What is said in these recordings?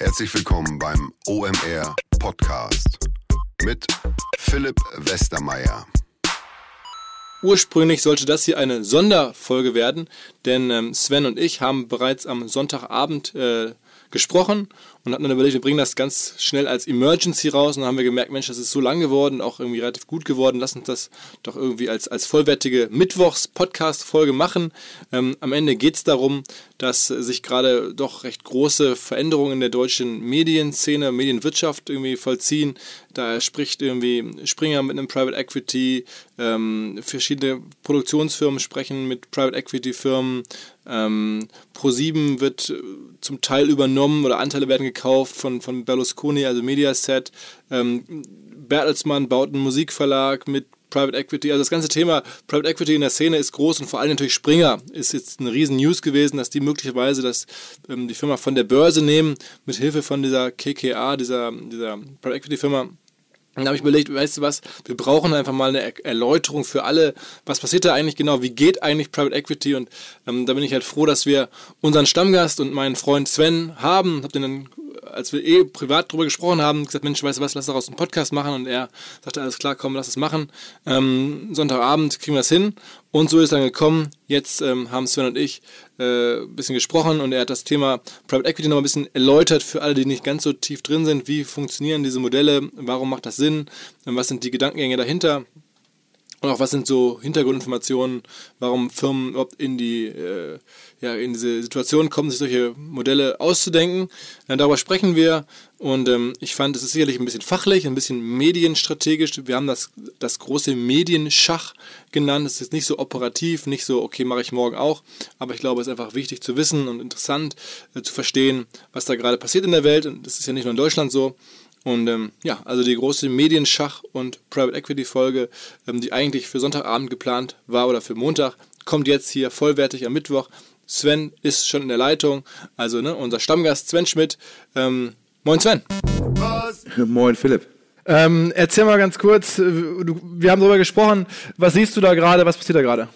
Herzlich willkommen beim OMR Podcast mit Philipp Westermeier. Ursprünglich sollte das hier eine Sonderfolge werden, denn ähm, Sven und ich haben bereits am Sonntagabend äh, gesprochen und hatten dann überlegt, wir bringen das ganz schnell als Emergency raus und dann haben wir gemerkt, Mensch, das ist so lang geworden, auch irgendwie relativ gut geworden, lass uns das doch irgendwie als, als vollwertige Mittwochs-Podcast-Folge machen. Ähm, am Ende geht es darum, dass sich gerade doch recht große Veränderungen in der deutschen Medienszene, Medienwirtschaft irgendwie vollziehen. Da spricht irgendwie Springer mit einem Private Equity, ähm, verschiedene Produktionsfirmen sprechen mit Private Equity Firmen, ähm, Pro7 wird zum Teil übernommen oder Anteile werden gekauft von, von Berlusconi, also Mediaset. Ähm, Bertelsmann baut einen Musikverlag mit Private Equity. Also das ganze Thema Private Equity in der Szene ist groß und vor allem natürlich Springer ist jetzt eine riesen News gewesen, dass die möglicherweise das, ähm, die Firma von der Börse nehmen, mit Hilfe von dieser KKA, dieser, dieser Private Equity Firma. Dann habe ich überlegt, weißt du was, wir brauchen einfach mal eine Erläuterung für alle, was passiert da eigentlich genau, wie geht eigentlich Private Equity? Und ähm, da bin ich halt froh, dass wir unseren Stammgast und meinen Freund Sven haben, habe den dann als wir eh privat darüber gesprochen haben, gesagt, Mensch, weißt du was, lass daraus einen Podcast machen. Und er sagte, alles klar, komm, lass es machen. Ähm, Sonntagabend kriegen wir das hin. Und so ist dann gekommen. Jetzt ähm, haben Sven und ich äh, ein bisschen gesprochen und er hat das Thema Private Equity noch ein bisschen erläutert für alle, die nicht ganz so tief drin sind. Wie funktionieren diese Modelle? Warum macht das Sinn? Was sind die Gedankengänge dahinter? Und auch was sind so Hintergrundinformationen, warum Firmen überhaupt in die äh, ja, in diese Situation kommen, sich solche Modelle auszudenken. Ja, darüber sprechen wir und ähm, ich fand, es ist sicherlich ein bisschen fachlich, ein bisschen medienstrategisch. Wir haben das, das große Medienschach genannt. Es ist nicht so operativ, nicht so, okay, mache ich morgen auch, aber ich glaube, es ist einfach wichtig zu wissen und interessant äh, zu verstehen, was da gerade passiert in der Welt und das ist ja nicht nur in Deutschland so. Und ähm, ja, also die große Medienschach- und Private Equity-Folge, ähm, die eigentlich für Sonntagabend geplant war oder für Montag, kommt jetzt hier vollwertig am Mittwoch. Sven ist schon in der Leitung, also ne, unser Stammgast Sven Schmidt. Ähm, moin Sven. Was? Moin Philipp. Ähm, erzähl mal ganz kurz, äh, wir haben darüber gesprochen, was siehst du da gerade, was passiert da gerade?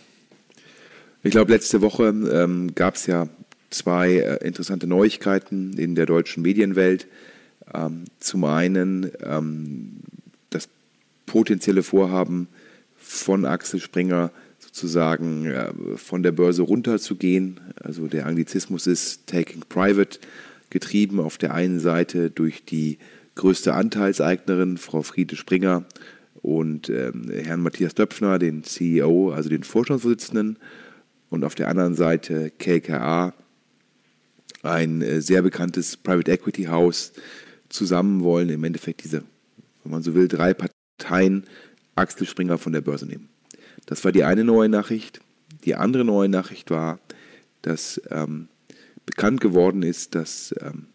Ich glaube, letzte Woche ähm, gab es ja zwei äh, interessante Neuigkeiten in der deutschen Medienwelt. Ähm, zum einen ähm, das potenzielle Vorhaben von Axel Springer sozusagen äh, von der Börse runterzugehen. Also der Anglizismus ist Taking Private, getrieben auf der einen Seite durch die größte Anteilseignerin, Frau Friede Springer, und ähm, Herrn Matthias Döpfner, den CEO, also den Vorstandsvorsitzenden, und auf der anderen Seite KKA, ein äh, sehr bekanntes Private Equity House, zusammen wollen im Endeffekt diese, wenn man so will, drei Parteien Axel Springer von der Börse nehmen. Das war die eine neue Nachricht. Die andere neue Nachricht war, dass ähm, bekannt geworden ist, dass, ähm,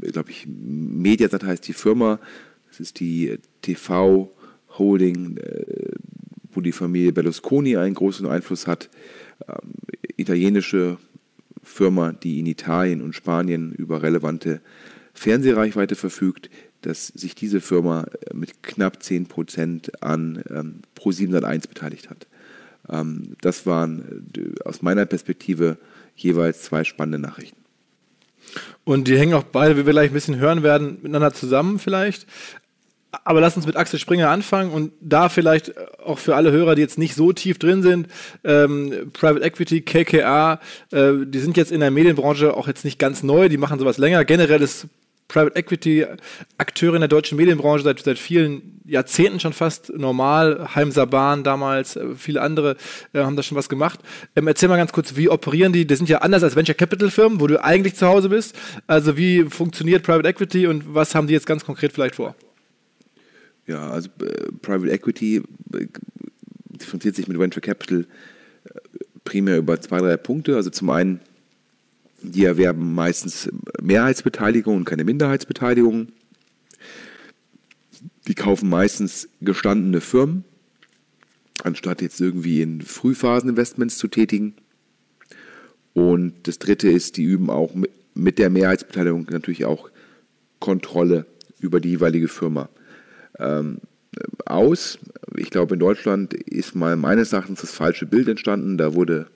glaube ich, Mediasat heißt die Firma, das ist die TV Holding, äh, wo die Familie Berlusconi einen großen Einfluss hat, ähm, italienische Firma, die in Italien und Spanien über relevante Fernsehreichweite verfügt, dass sich diese Firma äh, mit knapp 10% an ähm, Pro701 beteiligt hat. Ähm, das waren äh, aus meiner Perspektive jeweils zwei spannende Nachrichten. Und die hängen auch beide, wie wir gleich ein bisschen hören werden, miteinander zusammen vielleicht. Aber lass uns mit Axel Springer anfangen und da vielleicht auch für alle Hörer, die jetzt nicht so tief drin sind, ähm, Private Equity, KKA, äh, die sind jetzt in der Medienbranche auch jetzt nicht ganz neu, die machen sowas länger. Generell ist Private Equity Akteure in der deutschen Medienbranche seit, seit vielen Jahrzehnten schon fast normal. Heim Saban damals, äh, viele andere äh, haben da schon was gemacht. Ähm, erzähl mal ganz kurz, wie operieren die? Das sind ja anders als Venture Capital Firmen, wo du eigentlich zu Hause bist. Also wie funktioniert Private Equity und was haben die jetzt ganz konkret vielleicht vor? Ja, also äh, Private Equity äh, differenziert sich mit Venture Capital äh, primär über zwei, drei Punkte. Also zum einen die erwerben meistens Mehrheitsbeteiligung und keine Minderheitsbeteiligung. Die kaufen meistens gestandene Firmen, anstatt jetzt irgendwie in Frühphaseninvestments zu tätigen. Und das dritte ist, die üben auch mit der Mehrheitsbeteiligung natürlich auch Kontrolle über die jeweilige Firma ähm, aus. Ich glaube, in Deutschland ist mal meines Erachtens das falsche Bild entstanden. Da wurde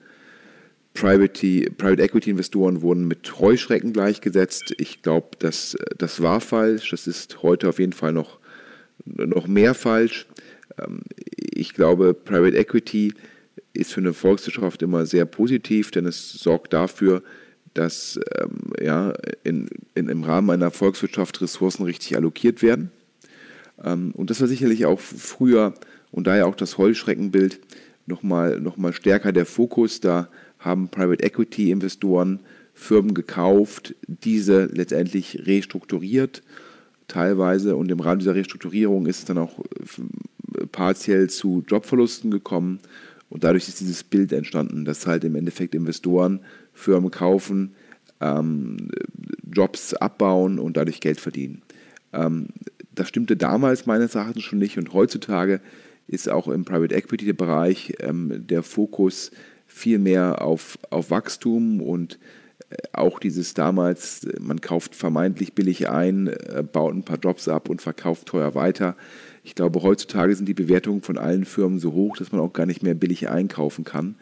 Private, Private Equity Investoren wurden mit Heuschrecken gleichgesetzt. Ich glaube, das, das war falsch. Das ist heute auf jeden Fall noch, noch mehr falsch. Ähm, ich glaube, Private Equity ist für eine Volkswirtschaft immer sehr positiv, denn es sorgt dafür, dass ähm, ja, in, in, im Rahmen einer Volkswirtschaft Ressourcen richtig allokiert werden. Ähm, und das war sicherlich auch früher und daher auch das Heuschreckenbild nochmal noch mal stärker der Fokus. Da haben Private Equity Investoren Firmen gekauft, diese letztendlich restrukturiert. Teilweise und im Rahmen dieser Restrukturierung ist es dann auch äh, partiell zu Jobverlusten gekommen. Und dadurch ist dieses Bild entstanden, dass halt im Endeffekt Investoren Firmen kaufen, ähm, Jobs abbauen und dadurch Geld verdienen. Ähm, das stimmte damals meines Erachtens schon nicht. Und heutzutage ist auch im Private Equity Bereich ähm, der Fokus viel mehr auf, auf Wachstum und äh, auch dieses damals, man kauft vermeintlich billig ein, äh, baut ein paar Jobs ab und verkauft teuer weiter. Ich glaube, heutzutage sind die Bewertungen von allen Firmen so hoch, dass man auch gar nicht mehr billig einkaufen kann.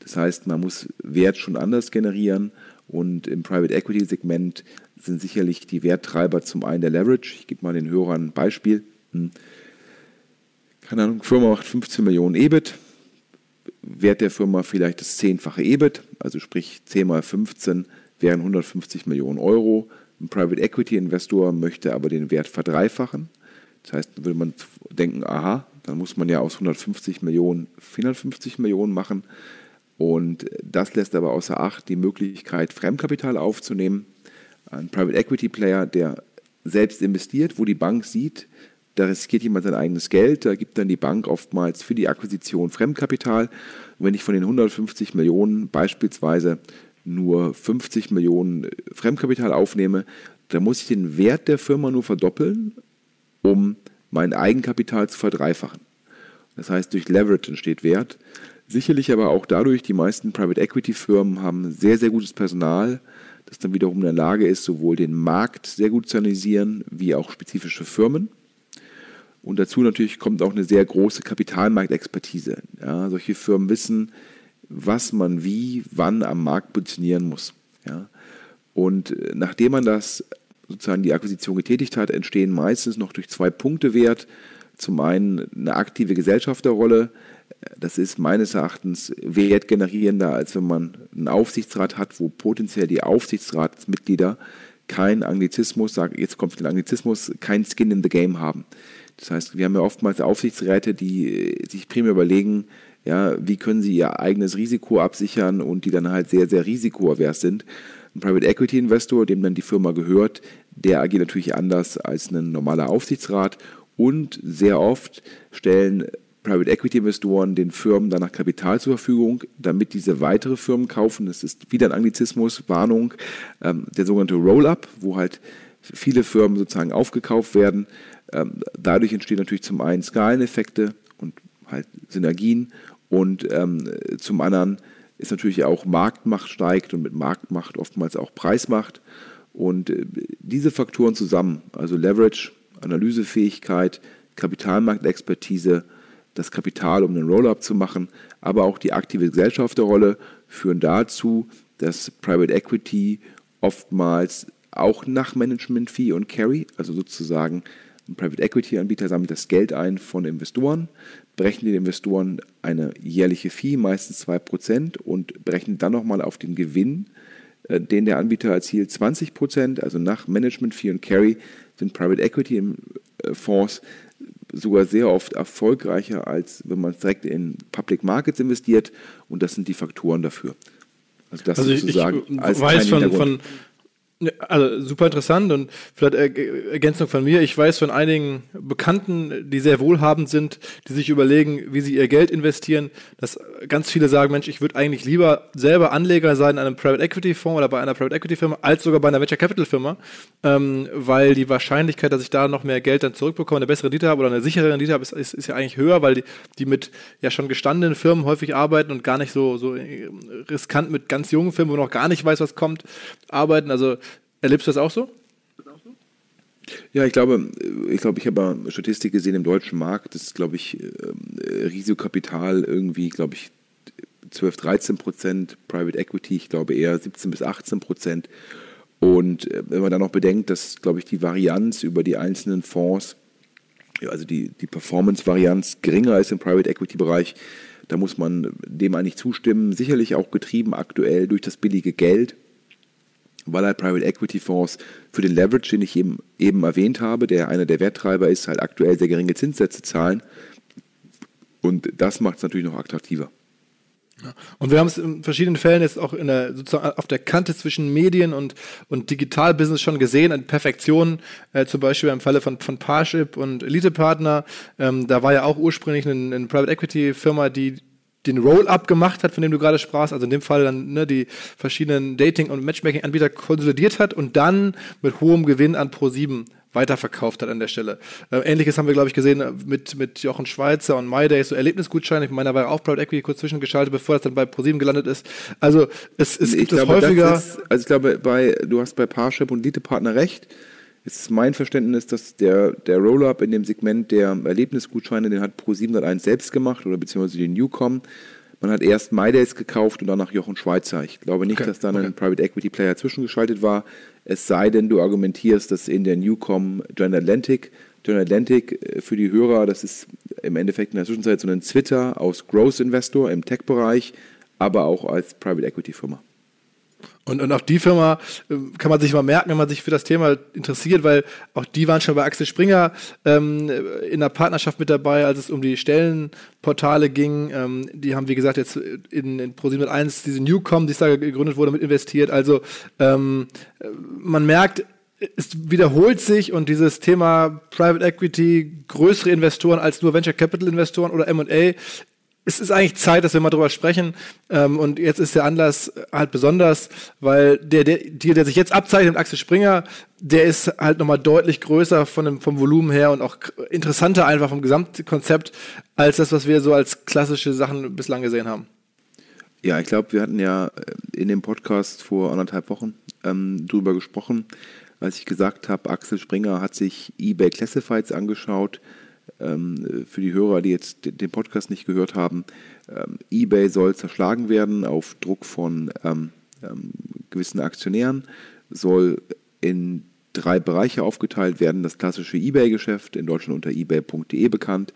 Das heißt, man muss Wert schon anders generieren und im Private Equity Segment sind sicherlich die Werttreiber zum einen der Leverage. Ich gebe mal den Hörern ein Beispiel. Hm. Keine Ahnung, Firma macht 15 Millionen EBIT. Wert der Firma vielleicht das zehnfache EBIT, also sprich 10 mal 15 wären 150 Millionen Euro. Ein Private Equity Investor möchte aber den Wert verdreifachen. Das heißt, würde man denken, aha, dann muss man ja aus 150 Millionen 450 Millionen machen. Und das lässt aber außer Acht die Möglichkeit, Fremdkapital aufzunehmen. Ein Private Equity Player, der selbst investiert, wo die Bank sieht, da riskiert jemand sein eigenes Geld, da gibt dann die Bank oftmals für die Akquisition Fremdkapital. Und wenn ich von den 150 Millionen beispielsweise nur 50 Millionen Fremdkapital aufnehme, dann muss ich den Wert der Firma nur verdoppeln, um mein Eigenkapital zu verdreifachen. Das heißt, durch Leverage entsteht Wert. Sicherlich aber auch dadurch, die meisten Private Equity Firmen haben sehr, sehr gutes Personal, das dann wiederum in der Lage ist, sowohl den Markt sehr gut zu analysieren, wie auch spezifische Firmen. Und dazu natürlich kommt auch eine sehr große Kapitalmarktexpertise. Ja, solche Firmen wissen, was man wie, wann am Markt positionieren muss. Ja. Und nachdem man das sozusagen die Akquisition getätigt hat, entstehen meistens noch durch zwei Punkte Wert. Zum einen eine aktive Gesellschafterrolle, das ist meines Erachtens wertgenerierender, als wenn man einen Aufsichtsrat hat, wo potenziell die Aufsichtsratsmitglieder kein Anglizismus, sag, jetzt kommt der Anglizismus, kein Skin in the Game haben. Das heißt, wir haben ja oftmals Aufsichtsräte, die sich primär überlegen, ja, wie können sie ihr eigenes Risiko absichern und die dann halt sehr, sehr risikoavers sind. Ein Private Equity Investor, dem dann die Firma gehört, der agiert natürlich anders als ein normaler Aufsichtsrat und sehr oft stellen Private Equity Investoren den Firmen danach Kapital zur Verfügung, damit diese weitere Firmen kaufen. Das ist wieder ein Anglizismus, Warnung, ähm, der sogenannte Roll-up, wo halt viele Firmen sozusagen aufgekauft werden. Ähm, dadurch entstehen natürlich zum einen Skaleneffekte und halt Synergien und ähm, zum anderen ist natürlich auch Marktmacht steigt und mit Marktmacht oftmals auch Preismacht. Und äh, diese Faktoren zusammen, also Leverage, Analysefähigkeit, Kapitalmarktexpertise, das Kapital, um einen Roll-up zu machen, aber auch die aktive Gesellschafterrolle führen dazu, dass Private Equity oftmals auch nach Management Fee und Carry, also sozusagen ein Private Equity Anbieter sammelt das Geld ein von Investoren, berechnet den Investoren eine jährliche Fee, meistens 2%, und berechnet dann nochmal auf den Gewinn, äh, den der Anbieter erzielt, 20%, also nach Management Fee und Carry sind Private Equity äh, Fonds sogar sehr oft erfolgreicher, als wenn man direkt in Public Markets investiert. Und das sind die Faktoren dafür. Also das also sozusagen ich, ich als weiß von, von, also super interessant und vielleicht Ergänzung von mir. Ich weiß von einigen Bekannten, die sehr wohlhabend sind, die sich überlegen, wie sie ihr Geld investieren, dass ganz viele sagen, Mensch, ich würde eigentlich lieber selber Anleger sein in einem Private Equity Fonds oder bei einer Private Equity Firma, als sogar bei einer Venture Capital Firma, ähm, weil die Wahrscheinlichkeit, dass ich da noch mehr Geld dann zurückbekomme, eine bessere Rendite habe oder eine sichere Rendite habe, ist, ist, ist ja eigentlich höher, weil die, die mit ja schon gestandenen Firmen häufig arbeiten und gar nicht so, so riskant mit ganz jungen Firmen, wo noch gar nicht weiß, was kommt, arbeiten. Also Erlebst du das auch so? Ja, ich glaube, ich glaube, ich habe Statistik gesehen im deutschen Markt, dass, glaube ich, ähm, Risikokapital irgendwie, glaube ich, 12, 13 Prozent, Private Equity, ich glaube eher 17 bis 18 Prozent. Und äh, wenn man dann noch bedenkt, dass, glaube ich, die Varianz über die einzelnen Fonds, also die, die Performance-Varianz geringer ist im Private Equity-Bereich, da muss man dem eigentlich zustimmen. Sicherlich auch getrieben aktuell durch das billige Geld, weil halt Private Equity Fonds für den Leverage, den ich eben, eben erwähnt habe, der einer der Werttreiber ist, halt aktuell sehr geringe Zinssätze zahlen. Und das macht es natürlich noch attraktiver. Ja. Und wir haben es in verschiedenen Fällen jetzt auch in der, sozusagen auf der Kante zwischen Medien und, und Digitalbusiness schon gesehen, an Perfektion, äh, zum Beispiel im Falle von, von Parship und Elite-Partner. Ähm, da war ja auch ursprünglich eine, eine Private Equity-Firma, die den Roll-up gemacht hat, von dem du gerade sprachst, also in dem Fall dann ne, die verschiedenen Dating- und Matchmaking-Anbieter konsolidiert hat und dann mit hohem Gewinn an Pro7 weiterverkauft hat an der Stelle. Äh, Ähnliches haben wir, glaube ich, gesehen äh, mit, mit Jochen Schweizer und MyDay, so Erlebnisgutscheine. Meiner war auch Private Equity kurz zwischengeschaltet, bevor es dann bei ProSieben gelandet ist. Also es, es gibt es häufiger. Ist, also ich glaube, bei, du hast bei Parship und Elite-Partner recht. Es ist mein Verständnis, dass der, der Roll-Up in dem Segment der Erlebnisgutscheine, den hat Pro701 selbst gemacht oder beziehungsweise den Newcom. Man hat erst MyDays gekauft und danach Jochen Schweizer. Ich glaube nicht, okay. dass da okay. ein Private Equity Player zwischengeschaltet war. Es sei denn, du argumentierst, dass in der Newcom General Atlantic, General Atlantic äh, für die Hörer, das ist im Endeffekt in der Zwischenzeit so ein Twitter aus Growth Investor im Tech-Bereich, aber auch als Private Equity Firma. Und, und auch die Firma äh, kann man sich mal merken, wenn man sich für das Thema interessiert, weil auch die waren schon bei Axel Springer ähm, in der Partnerschaft mit dabei, als es um die Stellenportale ging. Ähm, die haben, wie gesagt, jetzt in, in Pro701 diese Newcom, die da gegründet wurde, mit investiert. Also ähm, man merkt, es wiederholt sich und dieses Thema Private Equity, größere Investoren als nur Venture Capital Investoren oder M&A es ist eigentlich Zeit, dass wir mal drüber sprechen. Ähm, und jetzt ist der Anlass halt besonders, weil der, der, der sich jetzt abzeichnet Axel Springer, der ist halt nochmal deutlich größer von dem, vom Volumen her und auch interessanter einfach vom Gesamtkonzept als das, was wir so als klassische Sachen bislang gesehen haben. Ja, ich glaube, wir hatten ja äh, in dem Podcast vor anderthalb Wochen ähm, drüber gesprochen, als ich gesagt habe, Axel Springer hat sich eBay Classifieds angeschaut für die Hörer, die jetzt den Podcast nicht gehört haben, ähm, eBay soll zerschlagen werden auf Druck von ähm, gewissen Aktionären, soll in drei Bereiche aufgeteilt werden. Das klassische eBay-Geschäft, in Deutschland unter ebay.de bekannt.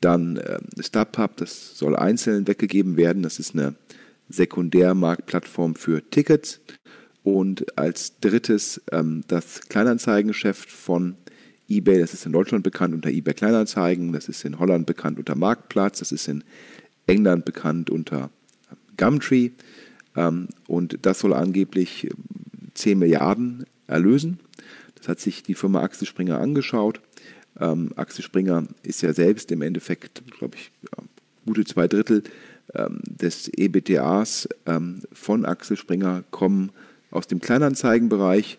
Dann äh, StubHub, das soll einzeln weggegeben werden. Das ist eine Sekundärmarktplattform für Tickets. Und als drittes ähm, das Kleinanzeigengeschäft von eBay, das ist in Deutschland bekannt unter eBay Kleinanzeigen, das ist in Holland bekannt unter Marktplatz, das ist in England bekannt unter ähm, Gumtree ähm, und das soll angeblich 10 ähm, Milliarden erlösen. Das hat sich die Firma Axel Springer angeschaut. Ähm, Axel Springer ist ja selbst im Endeffekt, glaube ich, gute zwei Drittel ähm, des EBTAs ähm, von Axel Springer kommen aus dem Kleinanzeigenbereich.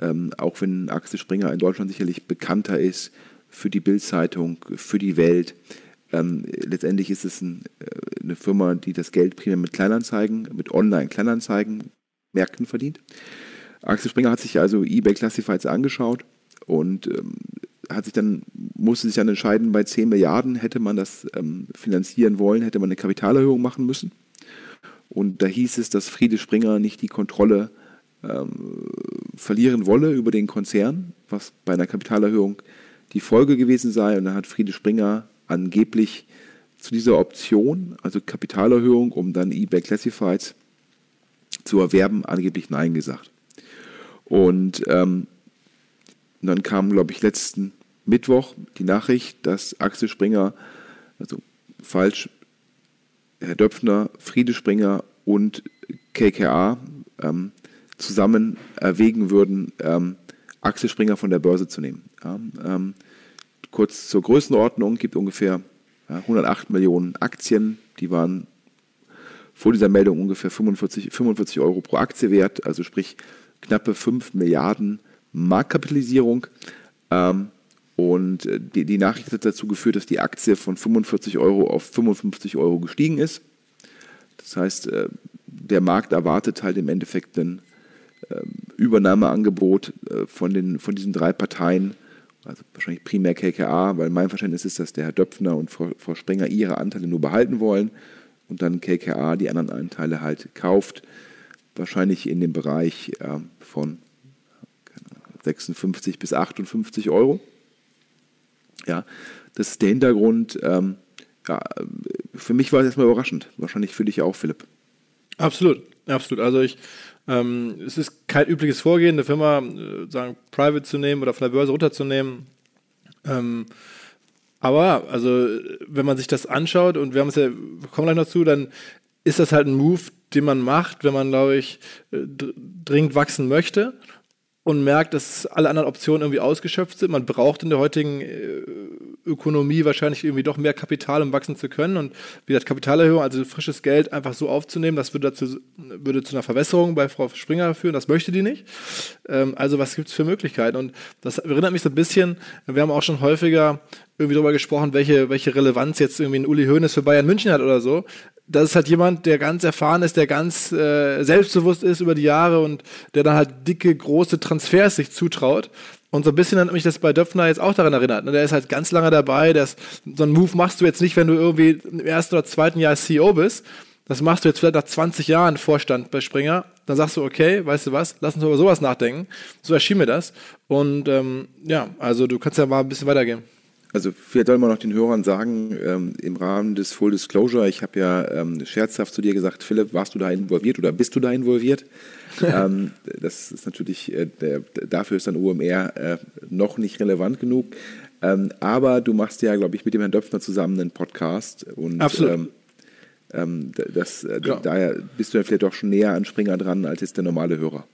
Ähm, auch wenn Axel Springer in Deutschland sicherlich bekannter ist für die Bildzeitung, für die Welt. Ähm, letztendlich ist es ein, äh, eine Firma, die das Geld primär mit Kleinanzeigen, mit Online-Kleinanzeigen Märkten verdient. Axel Springer hat sich also eBay Classifieds angeschaut und ähm, hat sich dann, musste sich dann entscheiden, bei 10 Milliarden hätte man das ähm, finanzieren wollen, hätte man eine Kapitalerhöhung machen müssen. Und da hieß es, dass Friede Springer nicht die Kontrolle ähm, verlieren wolle über den Konzern, was bei einer Kapitalerhöhung die Folge gewesen sei. Und dann hat Friede Springer angeblich zu dieser Option, also Kapitalerhöhung, um dann eBay Classifieds zu erwerben, angeblich Nein gesagt. Und ähm, dann kam, glaube ich, letzten Mittwoch die Nachricht, dass Axel Springer, also falsch, Herr Döpfner, Friede Springer und KKA ähm, zusammen erwägen würden, ähm, Axel Springer von der Börse zu nehmen. Ja, ähm, kurz zur Größenordnung, gibt ungefähr ja, 108 Millionen Aktien, die waren vor dieser Meldung ungefähr 45, 45 Euro pro Aktie wert, also sprich knappe 5 Milliarden Marktkapitalisierung. Ähm, und äh, die, die, Nachricht hat dazu geführt, dass die Aktie von 45 Euro auf 55 Euro gestiegen ist. Das heißt, äh, der Markt erwartet halt im Endeffekt einen Übernahmeangebot äh, von, den, von diesen drei Parteien, also wahrscheinlich primär KKA, weil mein Verständnis ist, dass der Herr Döpfner und Frau, Sprenger ihre Anteile nur behalten wollen und dann KKA die anderen Anteile halt kauft. Wahrscheinlich in dem Bereich äh, von 56 bis 58 Euro. Ja, das ist der Hintergrund. Ähm, ja, für mich war es erstmal überraschend. Wahrscheinlich für dich auch, Philipp. Absolut, absolut. Also ich, ähm, es ist kein übliches Vorgehen, eine Firma äh, sagen private zu nehmen oder von der Börse runterzunehmen. Ähm, aber also wenn man sich das anschaut und wir haben es ja, kommen gleich noch zu, dann ist das halt ein Move, den man macht, wenn man, glaube ich, äh, dringend wachsen möchte und merkt, dass alle anderen Optionen irgendwie ausgeschöpft sind. Man braucht in der heutigen äh, Ökonomie wahrscheinlich irgendwie doch mehr Kapital, um wachsen zu können. Und wie gesagt, Kapitalerhöhung, also frisches Geld einfach so aufzunehmen, das würde, dazu, würde zu einer Verwässerung bei Frau Springer führen. Das möchte die nicht. Ähm, also was gibt es für Möglichkeiten? Und das erinnert mich so ein bisschen, wir haben auch schon häufiger irgendwie darüber gesprochen, welche, welche Relevanz jetzt irgendwie ein Uli Hoeneß für Bayern München hat oder so das ist halt jemand, der ganz erfahren ist, der ganz äh, selbstbewusst ist über die Jahre und der dann halt dicke, große Transfers sich zutraut. Und so ein bisschen hat mich das bei Döpfner jetzt auch daran erinnert. Ne? Der ist halt ganz lange dabei. Das, so einen Move machst du jetzt nicht, wenn du irgendwie im ersten oder zweiten Jahr CEO bist. Das machst du jetzt vielleicht nach 20 Jahren Vorstand bei Springer. Dann sagst du, okay, weißt du was, lass uns über sowas nachdenken. So erschien mir das. Und ähm, ja, also du kannst ja mal ein bisschen weitergehen. Also vielleicht soll man noch den Hörern sagen, ähm, im Rahmen des Full Disclosure, ich habe ja ähm, scherzhaft zu dir gesagt, Philipp, warst du da involviert oder bist du da involviert? ähm, das ist natürlich, äh, der, dafür ist dann OMR äh, noch nicht relevant genug. Ähm, aber du machst ja, glaube ich, mit dem Herrn Döpfner zusammen einen Podcast. Und, Absolut. Ähm, ähm, das, äh, ja. daher bist du ja vielleicht doch schon näher an Springer dran als jetzt der normale Hörer.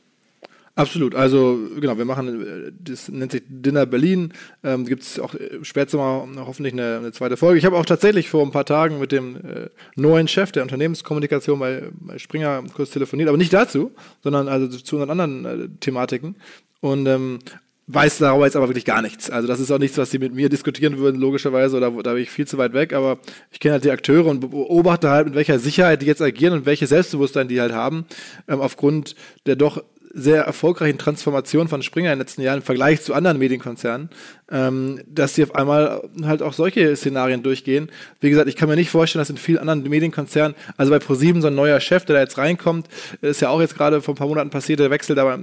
Absolut. Also genau, wir machen, äh, das nennt sich Dinner Berlin. Ähm, Gibt es auch äh, später mal hoffentlich eine, eine, zweite Folge. Ich habe auch tatsächlich vor ein paar Tagen mit dem äh, neuen Chef der Unternehmenskommunikation bei, bei Springer kurz telefoniert, aber nicht dazu, sondern also zu unseren anderen äh, Thematiken. Und ähm, weiß darüber jetzt aber wirklich gar nichts. Also das ist auch nichts, was sie mit mir diskutieren würden, logischerweise, oder da bin ich viel zu weit weg, aber ich kenne halt die Akteure und beobachte halt, mit welcher Sicherheit die jetzt agieren und welches Selbstbewusstsein die halt haben, ähm, aufgrund der doch sehr erfolgreichen Transformation von Springer in den letzten Jahren im Vergleich zu anderen Medienkonzernen, ähm, dass sie auf einmal halt auch solche Szenarien durchgehen. Wie gesagt, ich kann mir nicht vorstellen, dass in vielen anderen Medienkonzernen, also bei ProSieben so ein neuer Chef, der da jetzt reinkommt, ist ja auch jetzt gerade vor ein paar Monaten passiert, der Wechsel, aber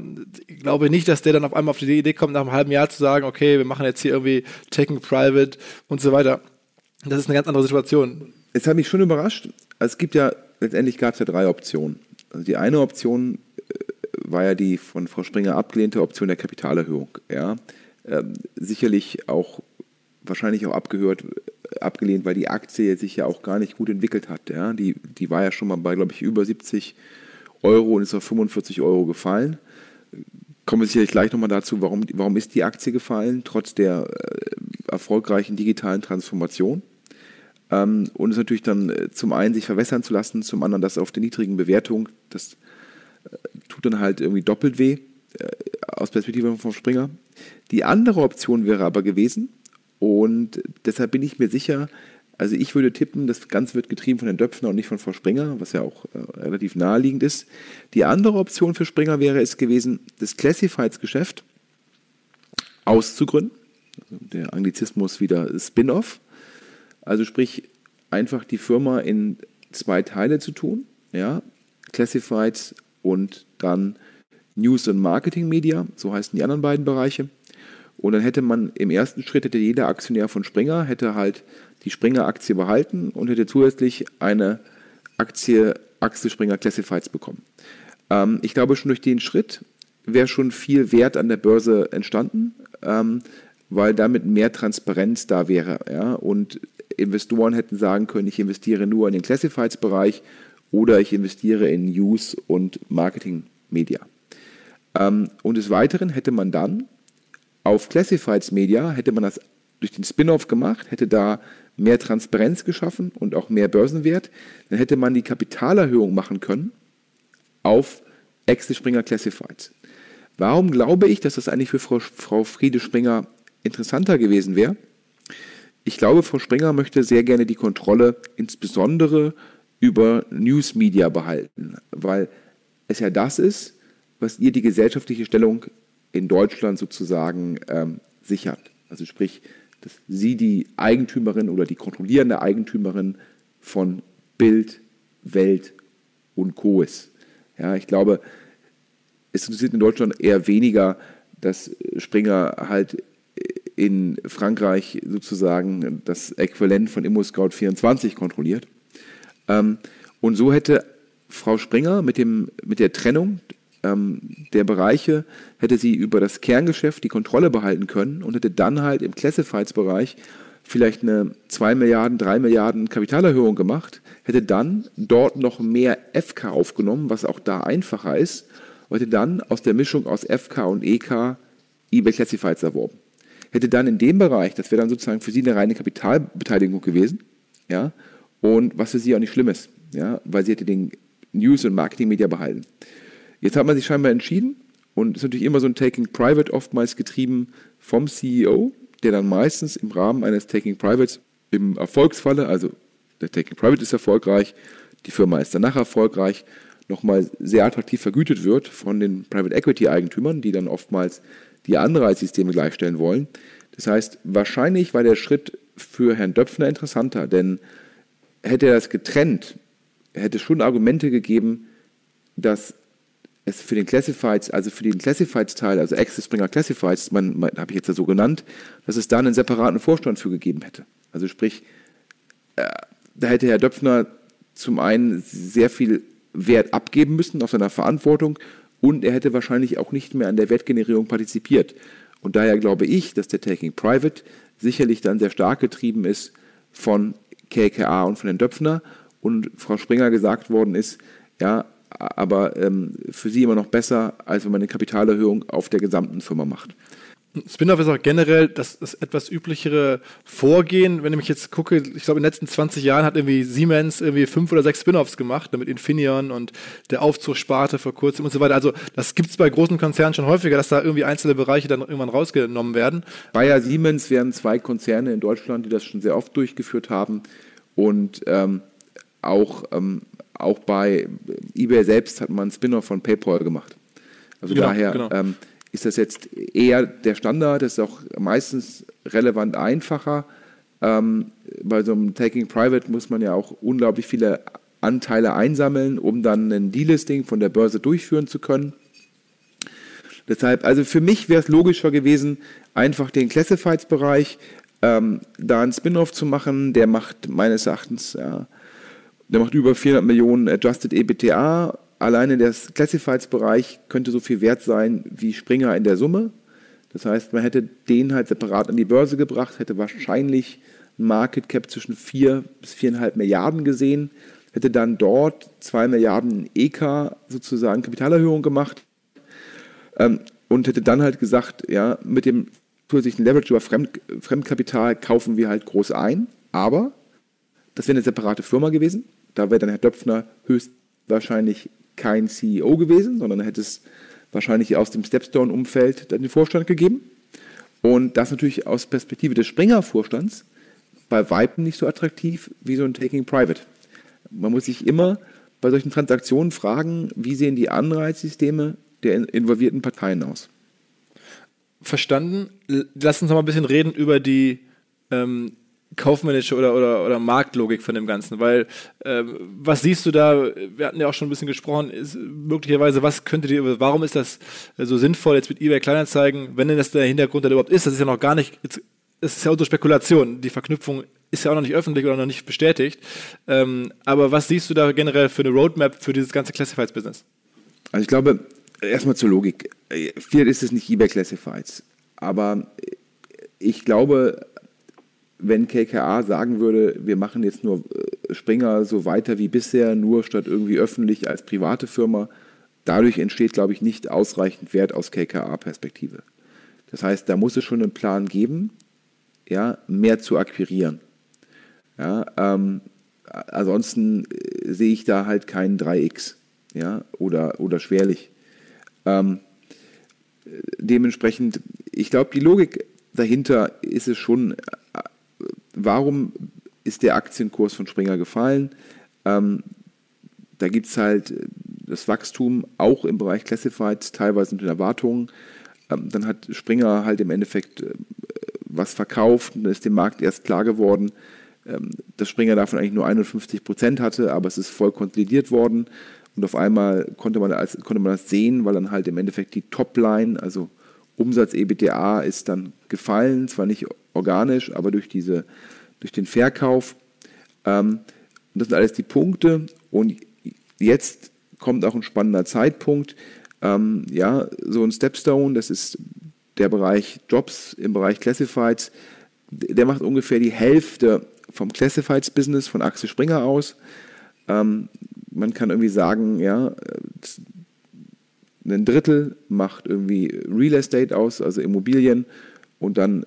ich glaube nicht, dass der dann auf einmal auf die Idee kommt, nach einem halben Jahr zu sagen, okay, wir machen jetzt hier irgendwie Taking Private und so weiter. Das ist eine ganz andere Situation. Es hat mich schon überrascht. Es gibt ja, letztendlich gab es ja drei Optionen. Also die eine Option war ja die von Frau Springer abgelehnte Option der Kapitalerhöhung. Ja. Ähm, sicherlich auch, wahrscheinlich auch abgehört, abgelehnt, weil die Aktie sich ja auch gar nicht gut entwickelt hat. Ja. Die, die war ja schon mal bei, glaube ich, über 70 Euro und ist auf 45 Euro gefallen. Kommen wir sicherlich gleich nochmal dazu, warum, warum ist die Aktie gefallen, trotz der äh, erfolgreichen digitalen Transformation. Ähm, und es natürlich dann äh, zum einen sich verwässern zu lassen, zum anderen das auf der niedrigen Bewertung, das tut dann halt irgendwie doppelt weh äh, aus Perspektive vom Springer. Die andere Option wäre aber gewesen, und deshalb bin ich mir sicher, also ich würde tippen, das Ganze wird getrieben von den Döpfner und nicht von Frau Springer, was ja auch äh, relativ naheliegend ist. Die andere Option für Springer wäre es gewesen, das Classifieds-Geschäft auszugründen. Also der Anglizismus wieder Spin-off. Also sprich, einfach die Firma in zwei Teile zu tun. Ja? Classifieds und dann News und Marketing Media, so heißen die anderen beiden Bereiche. Und dann hätte man im ersten Schritt, hätte jeder Aktionär von Springer, hätte halt die Springer-Aktie behalten und hätte zusätzlich eine Aktie, Axel Springer Classifieds bekommen. Ähm, ich glaube, schon durch den Schritt wäre schon viel Wert an der Börse entstanden, ähm, weil damit mehr Transparenz da wäre. Ja? Und Investoren hätten sagen können, ich investiere nur in den Classifieds-Bereich oder ich investiere in News und Marketing Media. Ähm, und des Weiteren hätte man dann auf Classifieds Media, hätte man das durch den Spin-off gemacht, hätte da mehr Transparenz geschaffen und auch mehr Börsenwert, dann hätte man die Kapitalerhöhung machen können auf Axel Springer Classifieds. Warum glaube ich, dass das eigentlich für Frau, Frau Friede Springer interessanter gewesen wäre? Ich glaube, Frau Springer möchte sehr gerne die Kontrolle insbesondere über News Media behalten, weil es ja das ist, was ihr die gesellschaftliche Stellung in Deutschland sozusagen ähm, sichert. Also sprich, dass sie die Eigentümerin oder die kontrollierende Eigentümerin von Bild, Welt und Co. ist. Ja, ich glaube, es interessiert in Deutschland eher weniger, dass Springer halt in Frankreich sozusagen das Äquivalent von ImmoScout24 kontrolliert. Ähm, und so hätte Frau Springer mit, dem, mit der Trennung ähm, der Bereiche, hätte sie über das Kerngeschäft die Kontrolle behalten können und hätte dann halt im Classifieds-Bereich vielleicht eine 2 Milliarden, 3 Milliarden Kapitalerhöhung gemacht, hätte dann dort noch mehr FK aufgenommen, was auch da einfacher ist, und hätte dann aus der Mischung aus FK und EK eBay Classifieds erworben. Hätte dann in dem Bereich, das wäre dann sozusagen für sie eine reine Kapitalbeteiligung gewesen, ja, und was für sie auch nicht schlimm ist, ja, weil sie hätte den News- und Marketing-Media behalten. Jetzt hat man sich scheinbar entschieden und ist natürlich immer so ein Taking Private oftmals getrieben vom CEO, der dann meistens im Rahmen eines Taking Privates im Erfolgsfalle, also der Taking Private ist erfolgreich, die Firma ist danach erfolgreich, nochmal sehr attraktiv vergütet wird von den Private Equity Eigentümern, die dann oftmals die Anreizsysteme gleichstellen wollen. Das heißt, wahrscheinlich war der Schritt für Herrn Döpfner interessanter, denn hätte er das getrennt, hätte schon Argumente gegeben, dass es für den Classifieds, also für den Classifieds-Teil, also Access Springer Classifieds, man, man habe ich jetzt ja so genannt, dass es da einen separaten Vorstand für gegeben hätte. Also sprich, äh, da hätte Herr Döpfner zum einen sehr viel Wert abgeben müssen auf seiner Verantwortung und er hätte wahrscheinlich auch nicht mehr an der Wertgenerierung partizipiert. Und daher glaube ich, dass der Taking Private sicherlich dann sehr stark getrieben ist von KKA und von den Döpfner und Frau Springer gesagt worden ist, ja, aber ähm, für sie immer noch besser, als wenn man eine Kapitalerhöhung auf der gesamten Firma macht. Spin-off ist auch generell das, das etwas üblichere Vorgehen. Wenn ich jetzt gucke, ich glaube, in den letzten 20 Jahren hat irgendwie Siemens irgendwie fünf oder sechs Spin-offs gemacht, damit Infineon und der Aufzugssparte vor kurzem und so weiter. Also das gibt es bei großen Konzernen schon häufiger, dass da irgendwie einzelne Bereiche dann irgendwann rausgenommen werden. Bayer Siemens wären zwei Konzerne in Deutschland, die das schon sehr oft durchgeführt haben. Und ähm, auch, ähm, auch bei eBay selbst hat man einen Spin-off von PayPal gemacht. Also genau, daher genau. Ähm, ist das jetzt eher der Standard, das ist auch meistens relevant einfacher. Ähm, bei so einem Taking Private muss man ja auch unglaublich viele Anteile einsammeln, um dann ein Delisting von der Börse durchführen zu können. Deshalb, also für mich wäre es logischer gewesen, einfach den Classifieds-Bereich ähm, da einen Spin-off zu machen. Der macht meines Erachtens ja, der macht über 400 Millionen Adjusted EBTA. Alleine der Classifieds-Bereich könnte so viel wert sein wie Springer in der Summe. Das heißt, man hätte den halt separat an die Börse gebracht, hätte wahrscheinlich ein Market Cap zwischen 4 bis 4,5 Milliarden gesehen, hätte dann dort 2 Milliarden EK sozusagen Kapitalerhöhung gemacht ähm, und hätte dann halt gesagt, ja, mit dem zusätzlichen Leverage über Fremd, Fremdkapital kaufen wir halt groß ein, aber das wäre eine separate Firma gewesen. Da wäre dann Herr Döpfner höchstwahrscheinlich kein CEO gewesen, sondern hätte es wahrscheinlich aus dem Stepstone-Umfeld den Vorstand gegeben. Und das natürlich aus Perspektive des Springer-Vorstands bei Weitem nicht so attraktiv wie so ein Taking Private. Man muss sich immer bei solchen Transaktionen fragen, wie sehen die Anreizsysteme der involvierten Parteien aus. Verstanden. Lass uns noch mal ein bisschen reden über die ähm, kaufmännische oder, oder, oder Marktlogik von dem Ganzen, weil äh, was siehst du da, wir hatten ja auch schon ein bisschen gesprochen, ist möglicherweise, was könnte dir, warum ist das so sinnvoll jetzt mit eBay Kleinanzeigen, wenn denn das der Hintergrund da überhaupt ist, das ist ja noch gar nicht, das ist ja unsere Spekulation, die Verknüpfung ist ja auch noch nicht öffentlich oder noch nicht bestätigt, ähm, aber was siehst du da generell für eine Roadmap für dieses ganze Classifieds-Business? Also ich glaube, erstmal zur Logik, viel ist es nicht eBay Classifieds, aber ich glaube, wenn KKA sagen würde, wir machen jetzt nur äh, Springer so weiter wie bisher, nur statt irgendwie öffentlich als private Firma, dadurch entsteht, glaube ich, nicht ausreichend Wert aus KKA-Perspektive. Das heißt, da muss es schon einen Plan geben, ja, mehr zu akquirieren. Ja, ähm, ansonsten äh, sehe ich da halt keinen 3x ja, oder, oder schwerlich. Ähm, dementsprechend, ich glaube, die Logik dahinter ist es schon warum ist der Aktienkurs von Springer gefallen? Ähm, da gibt es halt das Wachstum auch im Bereich Classified, teilweise mit den Erwartungen. Ähm, dann hat Springer halt im Endeffekt äh, was verkauft und ist dem Markt erst klar geworden, ähm, dass Springer davon eigentlich nur 51 Prozent hatte, aber es ist voll konsolidiert worden. Und auf einmal konnte man, als, konnte man das sehen, weil dann halt im Endeffekt die Topline, also Umsatz EBTA, ist dann gefallen, zwar nicht organisch, aber durch, diese, durch den Verkauf. Ähm, das sind alles die Punkte. Und jetzt kommt auch ein spannender Zeitpunkt. Ähm, ja, so ein Stepstone, das ist der Bereich Jobs im Bereich Classifieds, der macht ungefähr die Hälfte vom Classifieds-Business von Axel Springer aus. Ähm, man kann irgendwie sagen, ja, ein Drittel macht irgendwie Real Estate aus, also Immobilien, und dann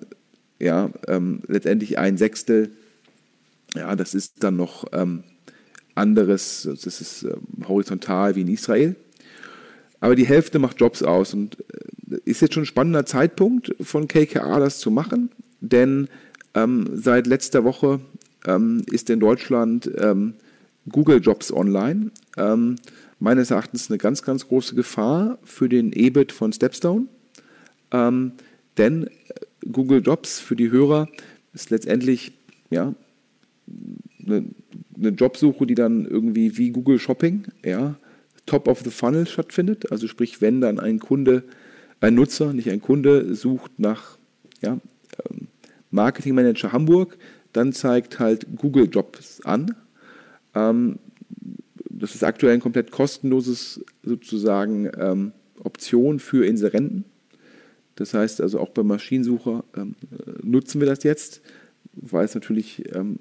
ja ähm, letztendlich ein Sechstel. Ja, das ist dann noch ähm, anderes, das ist ähm, horizontal wie in Israel. Aber die Hälfte macht Jobs aus und äh, ist jetzt schon ein spannender Zeitpunkt von KKA, das zu machen, denn ähm, seit letzter Woche ähm, ist in Deutschland ähm, Google Jobs online. Meines Erachtens eine ganz, ganz große Gefahr für den EBIT von Stepstone, ähm, denn äh, Google Jobs für die Hörer ist letztendlich ja, eine, eine Jobsuche, die dann irgendwie wie Google Shopping, ja, top of the funnel stattfindet. Also sprich, wenn dann ein Kunde, ein Nutzer, nicht ein Kunde, sucht nach ja, ähm, Marketing Manager Hamburg, dann zeigt halt Google Jobs an. Ähm, das ist aktuell ein komplett kostenloses sozusagen ähm, Option für Inserenten. Das heißt also auch beim Maschinensucher ähm, nutzen wir das jetzt, weil es natürlich ähm,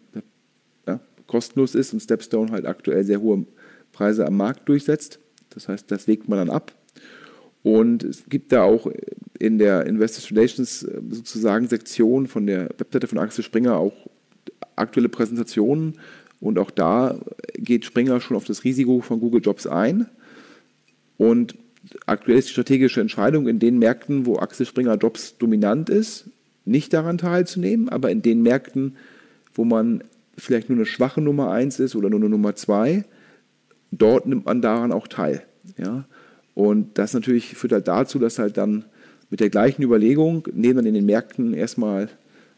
ja, kostenlos ist und Stepstone halt aktuell sehr hohe Preise am Markt durchsetzt. Das heißt, das wägt man dann ab. Und es gibt da auch in der Investor Relations äh, sozusagen Sektion von der Webseite von Axel Springer auch aktuelle Präsentationen. Und auch da geht Springer schon auf das Risiko von Google Jobs ein. Und aktuell ist die strategische Entscheidung in den Märkten, wo Axel Springer Jobs dominant ist, nicht daran teilzunehmen, aber in den Märkten, wo man vielleicht nur eine schwache Nummer 1 ist oder nur eine Nummer 2, dort nimmt man daran auch teil. Ja? Und das natürlich führt halt dazu, dass halt dann mit der gleichen Überlegung nehmen dann in den Märkten erstmal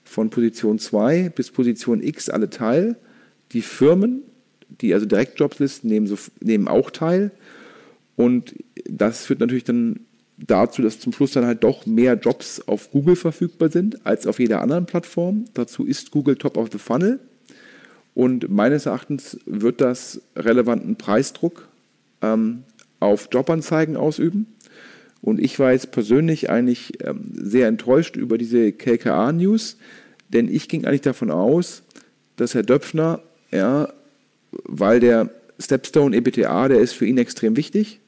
von Position 2 bis Position X alle teil. Die Firmen, die also Direktjobs listen, nehmen, nehmen auch teil. Und das führt natürlich dann dazu, dass zum Schluss dann halt doch mehr Jobs auf Google verfügbar sind als auf jeder anderen Plattform. Dazu ist Google top of the funnel. Und meines Erachtens wird das relevanten Preisdruck ähm, auf Jobanzeigen ausüben. Und ich war jetzt persönlich eigentlich ähm, sehr enttäuscht über diese KKA-News, denn ich ging eigentlich davon aus, dass Herr Döpfner, ja, weil der Stepstone EBTA, der ist für ihn extrem wichtig,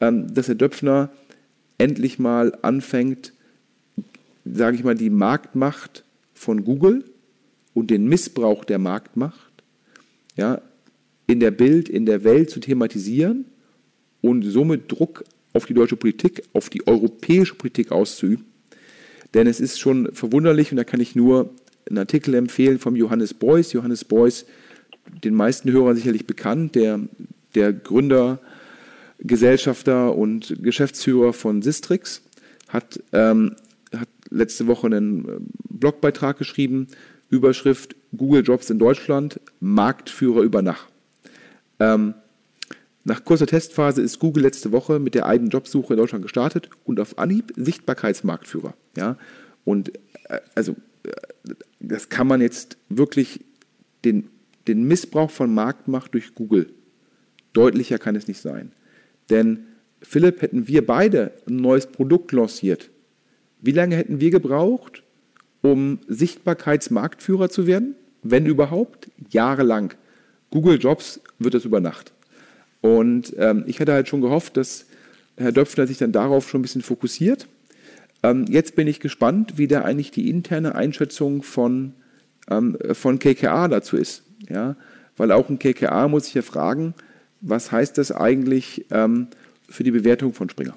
dass Herr Döpfner endlich mal anfängt, sage ich mal, die Marktmacht von Google und den Missbrauch der Marktmacht ja, in der Bild, in der Welt zu thematisieren und somit Druck auf die deutsche Politik, auf die europäische Politik auszuüben. Denn es ist schon verwunderlich, und da kann ich nur einen Artikel empfehlen vom Johannes Beuys. Johannes Beuys, den meisten Hörern sicherlich bekannt, der, der Gründer, Gesellschafter und Geschäftsführer von Sistrix, hat, ähm, hat letzte Woche einen äh, Blogbeitrag geschrieben, Überschrift Google Jobs in Deutschland, Marktführer über Nacht. Ähm, nach kurzer Testphase ist Google letzte Woche mit der eigenen Jobsuche in Deutschland gestartet und auf Anhieb Sichtbarkeitsmarktführer. Ja? Und äh, also äh, das kann man jetzt wirklich den, den Missbrauch von Marktmacht durch Google. Deutlicher kann es nicht sein. Denn Philipp, hätten wir beide ein neues Produkt lanciert, wie lange hätten wir gebraucht, um Sichtbarkeitsmarktführer zu werden? Wenn überhaupt, jahrelang. Google Jobs wird es über Nacht. Und ähm, ich hatte halt schon gehofft, dass Herr Döpfner sich dann darauf schon ein bisschen fokussiert. Ähm, jetzt bin ich gespannt, wie da eigentlich die interne Einschätzung von, ähm, von KKA dazu ist. Ja? Weil auch ein KKA muss sich ja fragen, was heißt das eigentlich ähm, für die Bewertung von Springer?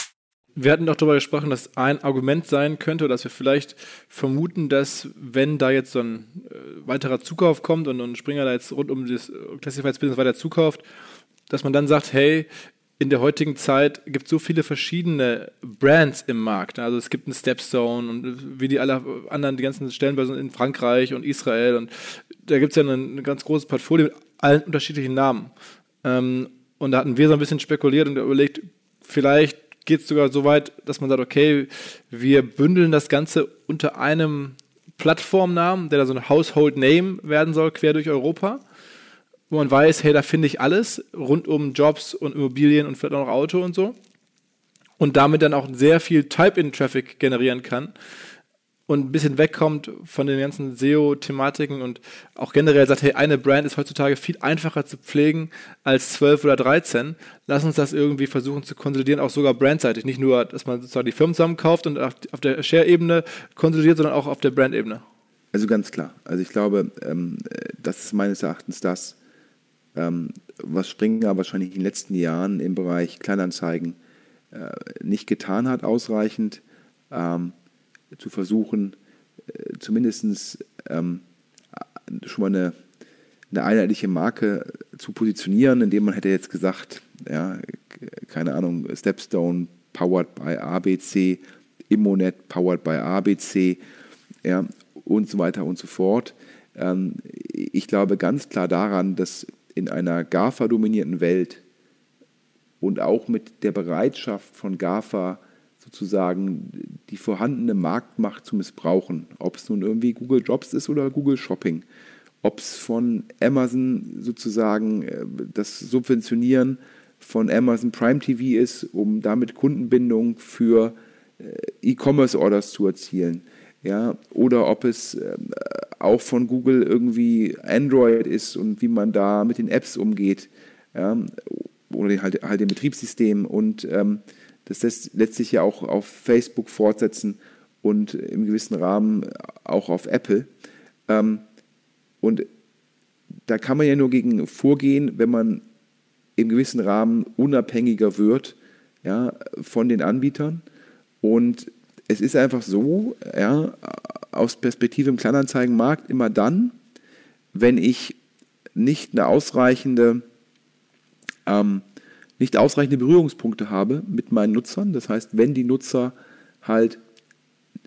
Wir hatten doch darüber gesprochen, dass ein Argument sein könnte, dass wir vielleicht vermuten, dass wenn da jetzt so ein äh, weiterer Zukauf kommt und ein Springer da jetzt rund um das Classified Business weiter zukauft, dass man dann sagt, hey, in der heutigen Zeit gibt es so viele verschiedene Brands im Markt. Also es gibt einen Stepstone und wie die alle anderen, die ganzen Stellenbörsen in Frankreich und Israel und da gibt es ja ein, ein, ganz großes Portfolio mit allen unterschiedlichen Namen. Ähm, und da hatten wir so ein bisschen spekuliert und überlegt, vielleicht geht es sogar so weit, dass man sagt, okay, wir bündeln das Ganze unter einem Plattformnamen, der da so ein Household Name werden soll, quer durch Europa, wo man weiß, hey, da finde ich alles rund um Jobs und Immobilien und vielleicht auch noch Auto und so. Und damit dann auch sehr viel Type-In-Traffic generieren kann und ein bisschen wegkommt von den ganzen SEO-Thematiken und auch generell sagt, hey, eine Brand ist heutzutage viel einfacher zu pflegen als 12 oder 13. Lass uns das irgendwie versuchen zu konsolidieren, auch sogar brandseitig. Nicht nur, dass man sozusagen die Firmen zusammenkauft und auf der Share-Ebene konsolidiert, sondern auch auf der Brand-Ebene. Also ganz klar. Also ich glaube, ähm, das ist meines Erachtens das, ähm, was Springer wahrscheinlich in den letzten Jahren im Bereich Kleinanzeigen äh, nicht getan hat ausreichend. Ähm, zu versuchen, äh, zumindest ähm, schon mal eine, eine einheitliche Marke zu positionieren, indem man hätte jetzt gesagt, ja, keine Ahnung, Stepstone powered by ABC, Immonet powered by ABC, ja, und so weiter und so fort. Ähm, ich glaube ganz klar daran, dass in einer GAFA-dominierten Welt und auch mit der Bereitschaft von GAFA sozusagen die vorhandene Marktmacht zu missbrauchen. Ob es nun irgendwie Google Jobs ist oder Google Shopping. Ob es von Amazon sozusagen äh, das Subventionieren von Amazon Prime TV ist, um damit Kundenbindung für äh, E-Commerce-Orders zu erzielen. Ja, oder ob es ähm, auch von Google irgendwie Android ist und wie man da mit den Apps umgeht. Ja, oder halt, halt dem Betriebssystem und ähm, das lässt letztlich ja auch auf Facebook fortsetzen und im gewissen Rahmen auch auf Apple. Ähm, und da kann man ja nur gegen vorgehen, wenn man im gewissen Rahmen unabhängiger wird ja, von den Anbietern. Und es ist einfach so, ja, aus Perspektive im Kleinanzeigenmarkt immer dann, wenn ich nicht eine ausreichende ähm, nicht ausreichende Berührungspunkte habe mit meinen Nutzern. Das heißt, wenn die Nutzer halt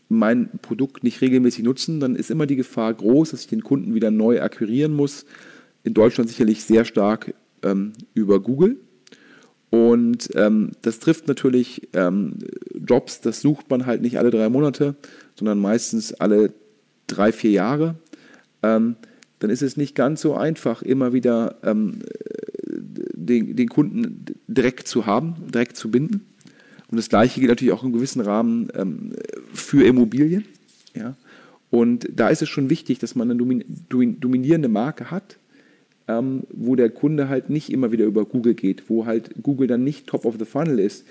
mein Produkt nicht regelmäßig nutzen, dann ist immer die Gefahr groß, dass ich den Kunden wieder neu akquirieren muss. In Deutschland sicherlich sehr stark ähm, über Google. Und ähm, das trifft natürlich ähm, Jobs, das sucht man halt nicht alle drei Monate, sondern meistens alle drei, vier Jahre. Ähm, dann ist es nicht ganz so einfach, immer wieder ähm, den, den Kunden direkt zu haben, direkt zu binden. Und das Gleiche gilt natürlich auch im gewissen Rahmen ähm, für Immobilien. Ja? Und da ist es schon wichtig, dass man eine dominierende Marke hat, ähm, wo der Kunde halt nicht immer wieder über Google geht, wo halt Google dann nicht top of the funnel ist.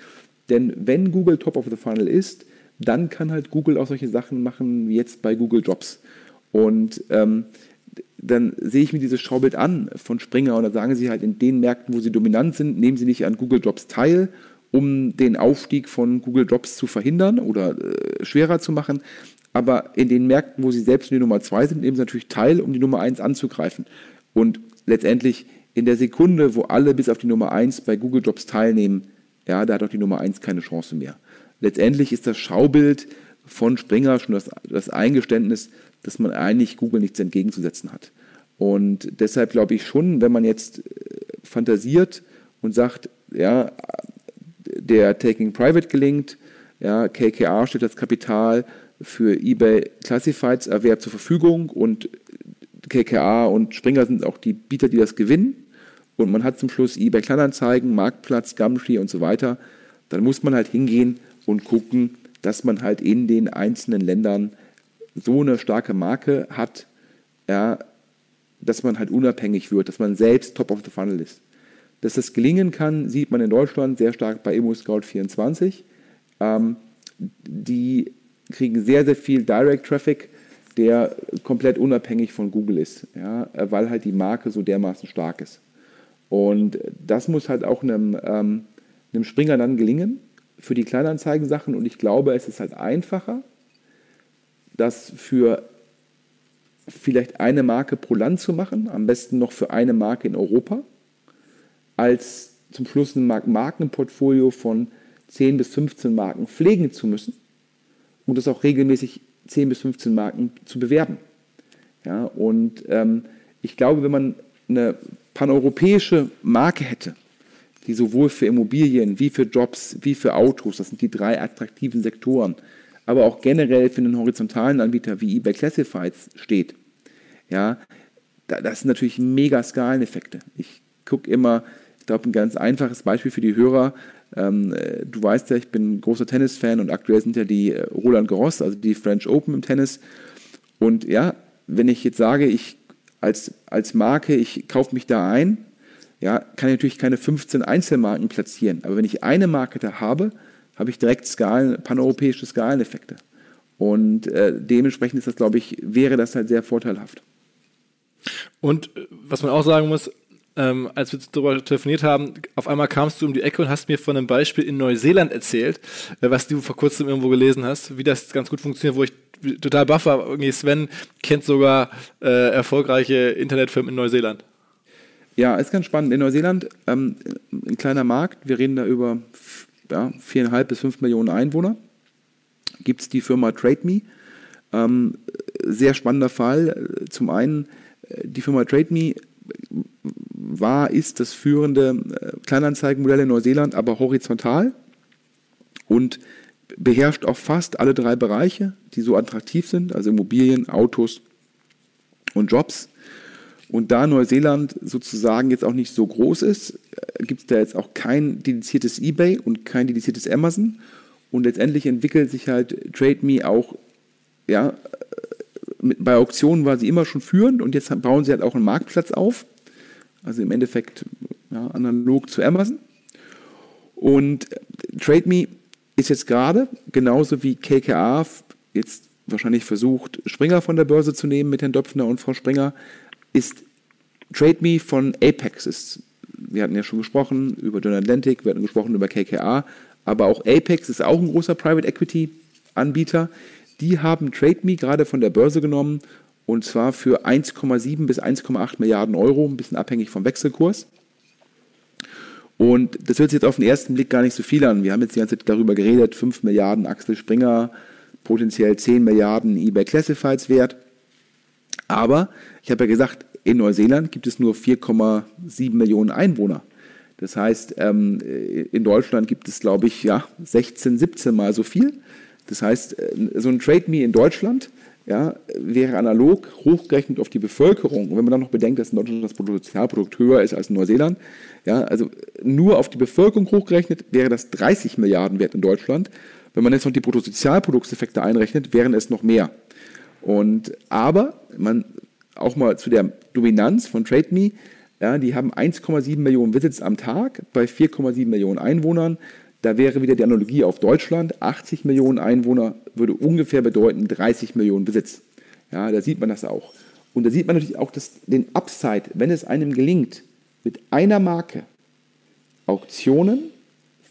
Denn wenn Google top of the funnel ist, dann kann halt Google auch solche Sachen machen wie jetzt bei Google Jobs. Und ähm, dann sehe ich mir dieses Schaubild an von Springer und da sagen sie halt, in den Märkten, wo sie dominant sind, nehmen sie nicht an Google Jobs teil, um den Aufstieg von Google Jobs zu verhindern oder äh, schwerer zu machen. Aber in den Märkten, wo sie selbst die Nummer zwei sind, nehmen sie natürlich teil, um die Nummer eins anzugreifen. Und letztendlich in der Sekunde, wo alle bis auf die Nummer eins bei Google Jobs teilnehmen, ja, da hat auch die Nummer eins keine Chance mehr. Letztendlich ist das Schaubild von Springer schon das, das Eingeständnis, dass man eigentlich Google nichts entgegenzusetzen hat. Und deshalb glaube ich schon, wenn man jetzt äh, fantasiert und sagt, ja, der Taking Private gelingt, ja, KKR stellt das Kapital für eBay Classifieds Erwerb zur Verfügung und KKA und Springer sind auch die Bieter, die das gewinnen. Und man hat zum Schluss eBay Kleinanzeigen, Marktplatz, Gumtree und so weiter. Dann muss man halt hingehen und gucken, dass man halt in den einzelnen Ländern so eine starke Marke hat, ja, dass man halt unabhängig wird, dass man selbst top of the funnel ist. Dass das gelingen kann, sieht man in Deutschland sehr stark bei ImmoScout24. Ähm, die kriegen sehr, sehr viel Direct Traffic, der komplett unabhängig von Google ist, ja, weil halt die Marke so dermaßen stark ist. Und das muss halt auch einem, ähm, einem Springer dann gelingen für die Kleinanzeigensachen. Und ich glaube, es ist halt einfacher, das für vielleicht eine Marke pro Land zu machen, am besten noch für eine Marke in Europa, als zum Schluss ein Markenportfolio von 10 bis 15 Marken pflegen zu müssen und das auch regelmäßig 10 bis 15 Marken zu bewerben. Ja, und ähm, ich glaube, wenn man eine paneuropäische Marke hätte, die sowohl für Immobilien wie für Jobs wie für Autos, das sind die drei attraktiven Sektoren, aber auch generell für einen horizontalen Anbieter wie eBay Classifieds steht, ja, das sind natürlich mega Skaleneffekte. Ich gucke immer, ich glaube, ein ganz einfaches Beispiel für die Hörer. Ähm, äh, du weißt ja, ich bin großer Tennisfan und aktuell sind ja die äh, Roland Garros, also die French Open im Tennis. Und ja, wenn ich jetzt sage, ich als, als Marke, ich kaufe mich da ein, ja, kann ich natürlich keine 15 Einzelmarken platzieren. Aber wenn ich eine Marke da habe, habe ich direkt Skalen, paneuropäische Skaleneffekte. Und äh, dementsprechend ist das, glaube ich, wäre das halt sehr vorteilhaft. Und äh, was man auch sagen muss, ähm, als wir darüber telefoniert haben, auf einmal kamst du um die Ecke und hast mir von einem Beispiel in Neuseeland erzählt, äh, was du vor kurzem irgendwo gelesen hast, wie das ganz gut funktioniert, wo ich total baff war. Irgendwie Sven kennt sogar äh, erfolgreiche Internetfirmen in Neuseeland. Ja, ist ganz spannend. In Neuseeland, ähm, ein kleiner Markt, wir reden da über ja, viereinhalb bis fünf Millionen Einwohner, gibt es die Firma TradeMe. Ähm, sehr spannender Fall. Zum einen, äh, die Firma TradeMe war, ist das führende äh, Kleinanzeigenmodell in Neuseeland, aber horizontal und beherrscht auch fast alle drei Bereiche, die so attraktiv sind, also Immobilien, Autos und Jobs. Und da Neuseeland sozusagen jetzt auch nicht so groß ist, äh, gibt es da jetzt auch kein dediziertes eBay und kein dediziertes Amazon. Und letztendlich entwickelt sich halt TradeMe auch, ja, äh, bei Auktionen war sie immer schon führend und jetzt bauen sie halt auch einen Marktplatz auf also im Endeffekt ja, analog zu Amazon. Und TradeMe ist jetzt gerade, genauso wie KKA jetzt wahrscheinlich versucht, Springer von der Börse zu nehmen mit Herrn Döpfner und Frau Springer, ist TradeMe von Apex. Ist, wir hatten ja schon gesprochen über John Atlantic, wir hatten gesprochen über KKA, aber auch Apex ist auch ein großer Private Equity Anbieter. Die haben TradeMe gerade von der Börse genommen und zwar für 1,7 bis 1,8 Milliarden Euro, ein bisschen abhängig vom Wechselkurs. Und das hört sich jetzt auf den ersten Blick gar nicht so viel an. Wir haben jetzt die ganze Zeit darüber geredet, 5 Milliarden Axel Springer, potenziell 10 Milliarden eBay Classifieds wert. Aber ich habe ja gesagt, in Neuseeland gibt es nur 4,7 Millionen Einwohner. Das heißt, ähm, in Deutschland gibt es, glaube ich, ja, 16, 17 Mal so viel. Das heißt, äh, so ein Trade Me in Deutschland ja, wäre analog hochgerechnet auf die Bevölkerung. Und wenn man dann noch bedenkt, dass in Deutschland das Bruttosozialprodukt höher ist als in Neuseeland, ja, also nur auf die Bevölkerung hochgerechnet wäre das 30 Milliarden wert in Deutschland. Wenn man jetzt noch die Bruttosozialproduktseffekte einrechnet, wären es noch mehr. Und aber man auch mal zu der Dominanz von TradeMe. Ja, die haben 1,7 Millionen Visits am Tag bei 4,7 Millionen Einwohnern. Da wäre wieder die Analogie auf Deutschland. 80 Millionen Einwohner würde ungefähr bedeuten 30 Millionen Besitz. Ja, da sieht man das auch. Und da sieht man natürlich auch das, den Upside, wenn es einem gelingt, mit einer Marke Auktionen,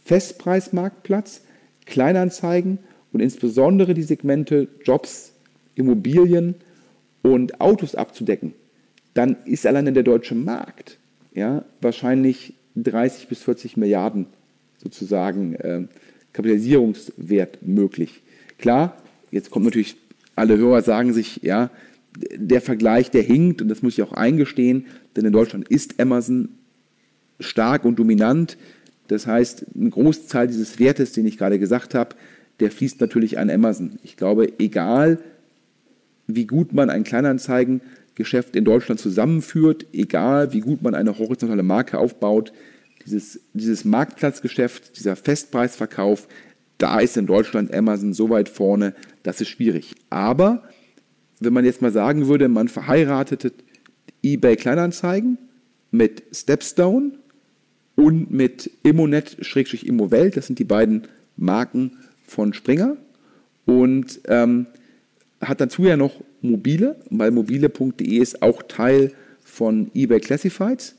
Festpreismarktplatz, Kleinanzeigen und insbesondere die Segmente Jobs, Immobilien und Autos abzudecken, dann ist alleine der deutsche Markt ja, wahrscheinlich 30 bis 40 Milliarden sozusagen äh, Kapitalisierungswert möglich. Klar, jetzt kommt natürlich, alle Hörer sagen sich, ja, der Vergleich, der hinkt und das muss ich auch eingestehen, denn in Deutschland ist Amazon stark und dominant. Das heißt, ein Großteil dieses Wertes, den ich gerade gesagt habe, der fließt natürlich an Amazon. Ich glaube, egal wie gut man ein Kleinanzeigengeschäft in Deutschland zusammenführt, egal wie gut man eine horizontale Marke aufbaut, dieses, dieses Marktplatzgeschäft, dieser Festpreisverkauf, da ist in Deutschland Amazon so weit vorne, das ist schwierig. Aber wenn man jetzt mal sagen würde, man verheiratet eBay Kleinanzeigen mit Stepstone und mit Immonet-Immowelt, das sind die beiden Marken von Springer und ähm, hat dazu ja noch mobile, weil mobile.de ist auch Teil von eBay Classifieds.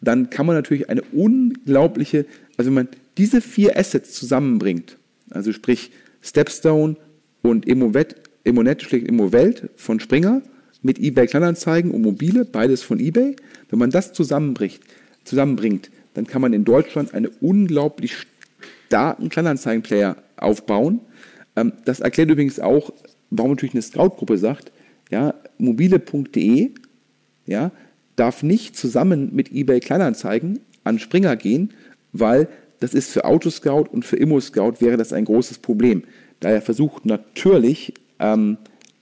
Dann kann man natürlich eine unglaubliche, also wenn man diese vier Assets zusammenbringt, also sprich Stepstone und Immonet, Immonet schlägt Immowelt von Springer mit eBay Kleinanzeigen und mobile, beides von eBay. Wenn man das zusammenbringt, zusammenbringt dann kann man in Deutschland einen unglaublich starken Kleinanzeigenplayer aufbauen. Ähm, das erklärt übrigens auch, warum natürlich eine Scout-Gruppe sagt, ja, mobile.de ja, darf nicht zusammen mit eBay Kleinanzeigen an Springer gehen, weil das ist für Autoscout und für ImmoScout wäre das ein großes Problem. Daher versucht natürlich ähm,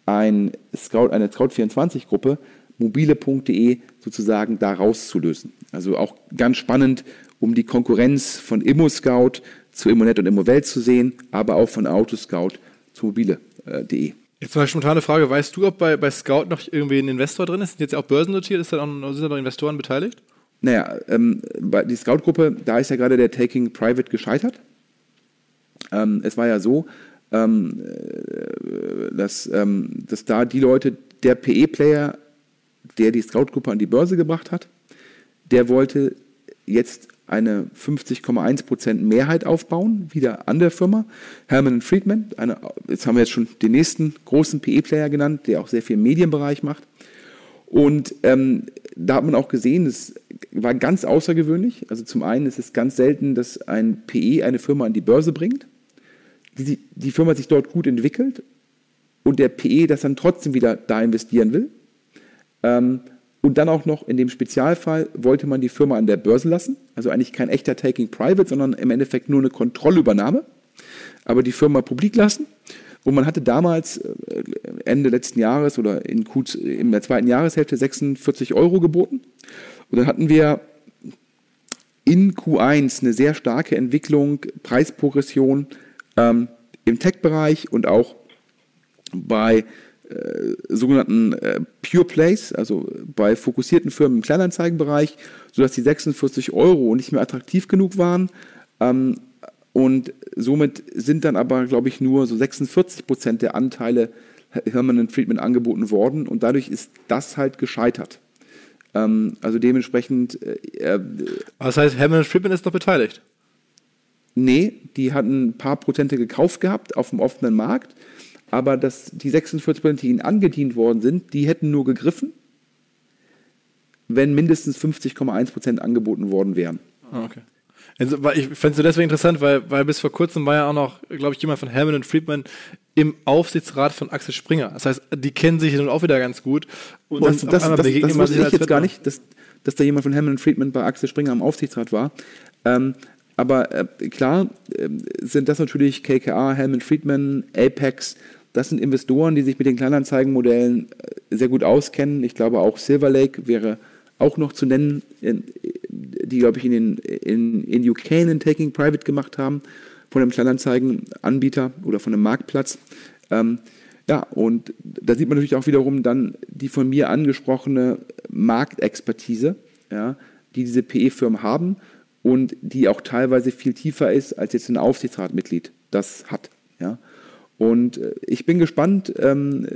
ein Scout, eine Scout24-Gruppe mobile.de sozusagen da rauszulösen. Also auch ganz spannend, um die Konkurrenz von ImmoScout zu Immonet und Immowelt zu sehen, aber auch von Autoscout zu mobile.de. Jetzt mal spontane Frage. Weißt du, ob bei, bei Scout noch irgendwie ein Investor drin ist? Sind jetzt auch börsennotiert? Ist da auch, sind da noch Investoren beteiligt? Naja, ähm, die Scout-Gruppe, da ist ja gerade der Taking Private gescheitert. Ähm, es war ja so, ähm, äh, dass, ähm, dass da die Leute, der PE-Player, der die Scout-Gruppe an die Börse gebracht hat, der wollte jetzt eine 50,1% Mehrheit aufbauen, wieder an der Firma. Herman Friedman, eine, jetzt haben wir jetzt schon den nächsten großen PE-Player genannt, der auch sehr viel im Medienbereich macht. Und ähm, da hat man auch gesehen, es war ganz außergewöhnlich. Also zum einen ist es ganz selten, dass ein PE eine Firma an die Börse bringt, die, die Firma sich dort gut entwickelt und der PE das dann trotzdem wieder da investieren will. Ähm, und dann auch noch in dem Spezialfall wollte man die Firma an der Börse lassen, also eigentlich kein echter Taking Private, sondern im Endeffekt nur eine Kontrollübernahme, aber die Firma publik lassen. Und man hatte damals äh, Ende letzten Jahres oder in, Q, in der zweiten Jahreshälfte 46 Euro geboten. Und dann hatten wir in Q1 eine sehr starke Entwicklung, Preisprogression ähm, im Tech-Bereich und auch bei äh, sogenannten äh, Pure Plays, also bei fokussierten Firmen im Kleinanzeigenbereich, sodass die 46 Euro nicht mehr attraktiv genug waren. Ähm, und somit sind dann aber, glaube ich, nur so 46 Prozent der Anteile Herman Friedman angeboten worden und dadurch ist das halt gescheitert. Ähm, also dementsprechend. Äh, das heißt, Herman Friedman ist doch beteiligt? Nee, die hatten ein paar Prozente gekauft gehabt auf dem offenen Markt aber dass die 46 Prozent, die ihnen angedient worden sind, die hätten nur gegriffen, wenn mindestens 50,1 Prozent angeboten worden wären. Ah, okay. Also, ich fände es deswegen interessant, weil, weil bis vor kurzem war ja auch noch, glaube ich, jemand von Herman und Friedman im Aufsichtsrat von Axel Springer. Das heißt, die kennen sich nun auch wieder ganz gut. Und, das, das, das, das, das wusste ich jetzt gar nicht, dass, dass da jemand von Herman und Friedman bei Axel Springer im Aufsichtsrat war. Ähm, aber äh, klar äh, sind das natürlich KKA, Helmut Friedman, Apex, das sind Investoren, die sich mit den Kleinanzeigenmodellen äh, sehr gut auskennen. Ich glaube, auch Silver Lake wäre auch noch zu nennen, die, glaube ich, in, den, in, in UK einen Taking Private gemacht haben von einem Kleinanzeigenanbieter oder von einem Marktplatz. Ähm, ja, und da sieht man natürlich auch wiederum dann die von mir angesprochene Marktexpertise. Ja, die diese PE-Firmen haben und die auch teilweise viel tiefer ist, als jetzt ein Aufsichtsratmitglied das hat. Ja? Und äh, ich bin gespannt, ähm,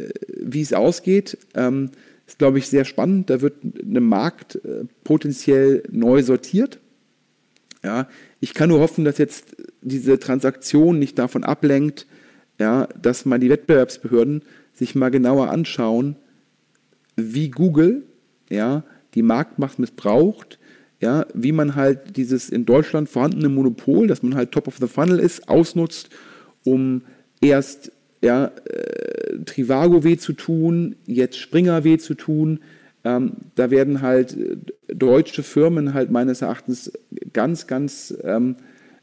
wie es ausgeht. Ähm, ist, glaube ich, sehr spannend. Da wird ein Markt äh, potenziell neu sortiert. Ja, ich kann nur hoffen, dass jetzt diese Transaktion nicht davon ablenkt, ja, dass mal die Wettbewerbsbehörden sich mal genauer anschauen, wie Google ja, die Marktmacht missbraucht, ja, wie man halt dieses in Deutschland vorhandene Monopol, dass man halt Top of the Funnel ist, ausnutzt, um erst ja, äh, Trivago weh zu tun, jetzt Springer weh zu tun. Ähm, da werden halt äh, deutsche Firmen halt meines Erachtens ganz, ganz ähm,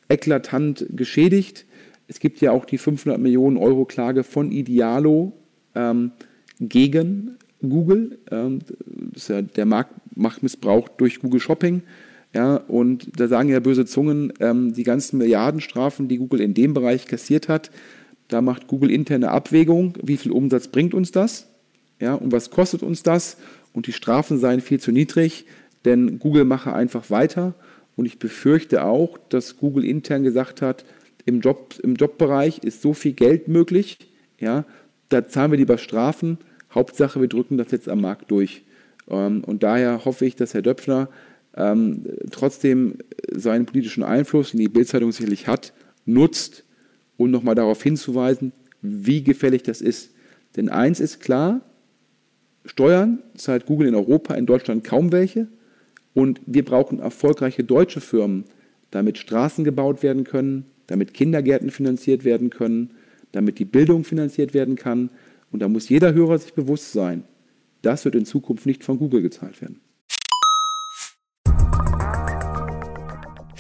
eklatant geschädigt. Es gibt ja auch die 500 Millionen Euro Klage von Idealo ähm, gegen Google. Ähm, ja der Marktmissbrauch durch Google Shopping. Ja, und da sagen ja böse Zungen, ähm, die ganzen Milliardenstrafen, die Google in dem Bereich kassiert hat, da macht Google interne Abwägung, wie viel Umsatz bringt uns das? Ja, und was kostet uns das? Und die Strafen seien viel zu niedrig, denn Google mache einfach weiter. Und ich befürchte auch, dass Google intern gesagt hat, im, Job, im Jobbereich ist so viel Geld möglich, ja, da zahlen wir lieber Strafen, Hauptsache wir drücken das jetzt am Markt durch. Ähm, und daher hoffe ich, dass Herr Döpfner ähm, trotzdem seinen politischen Einfluss, den die Bildzeitung sicherlich hat, nutzt, um nochmal darauf hinzuweisen, wie gefährlich das ist. Denn eins ist klar, Steuern zahlt Google in Europa, in Deutschland kaum welche. Und wir brauchen erfolgreiche deutsche Firmen, damit Straßen gebaut werden können, damit Kindergärten finanziert werden können, damit die Bildung finanziert werden kann. Und da muss jeder Hörer sich bewusst sein, das wird in Zukunft nicht von Google gezahlt werden.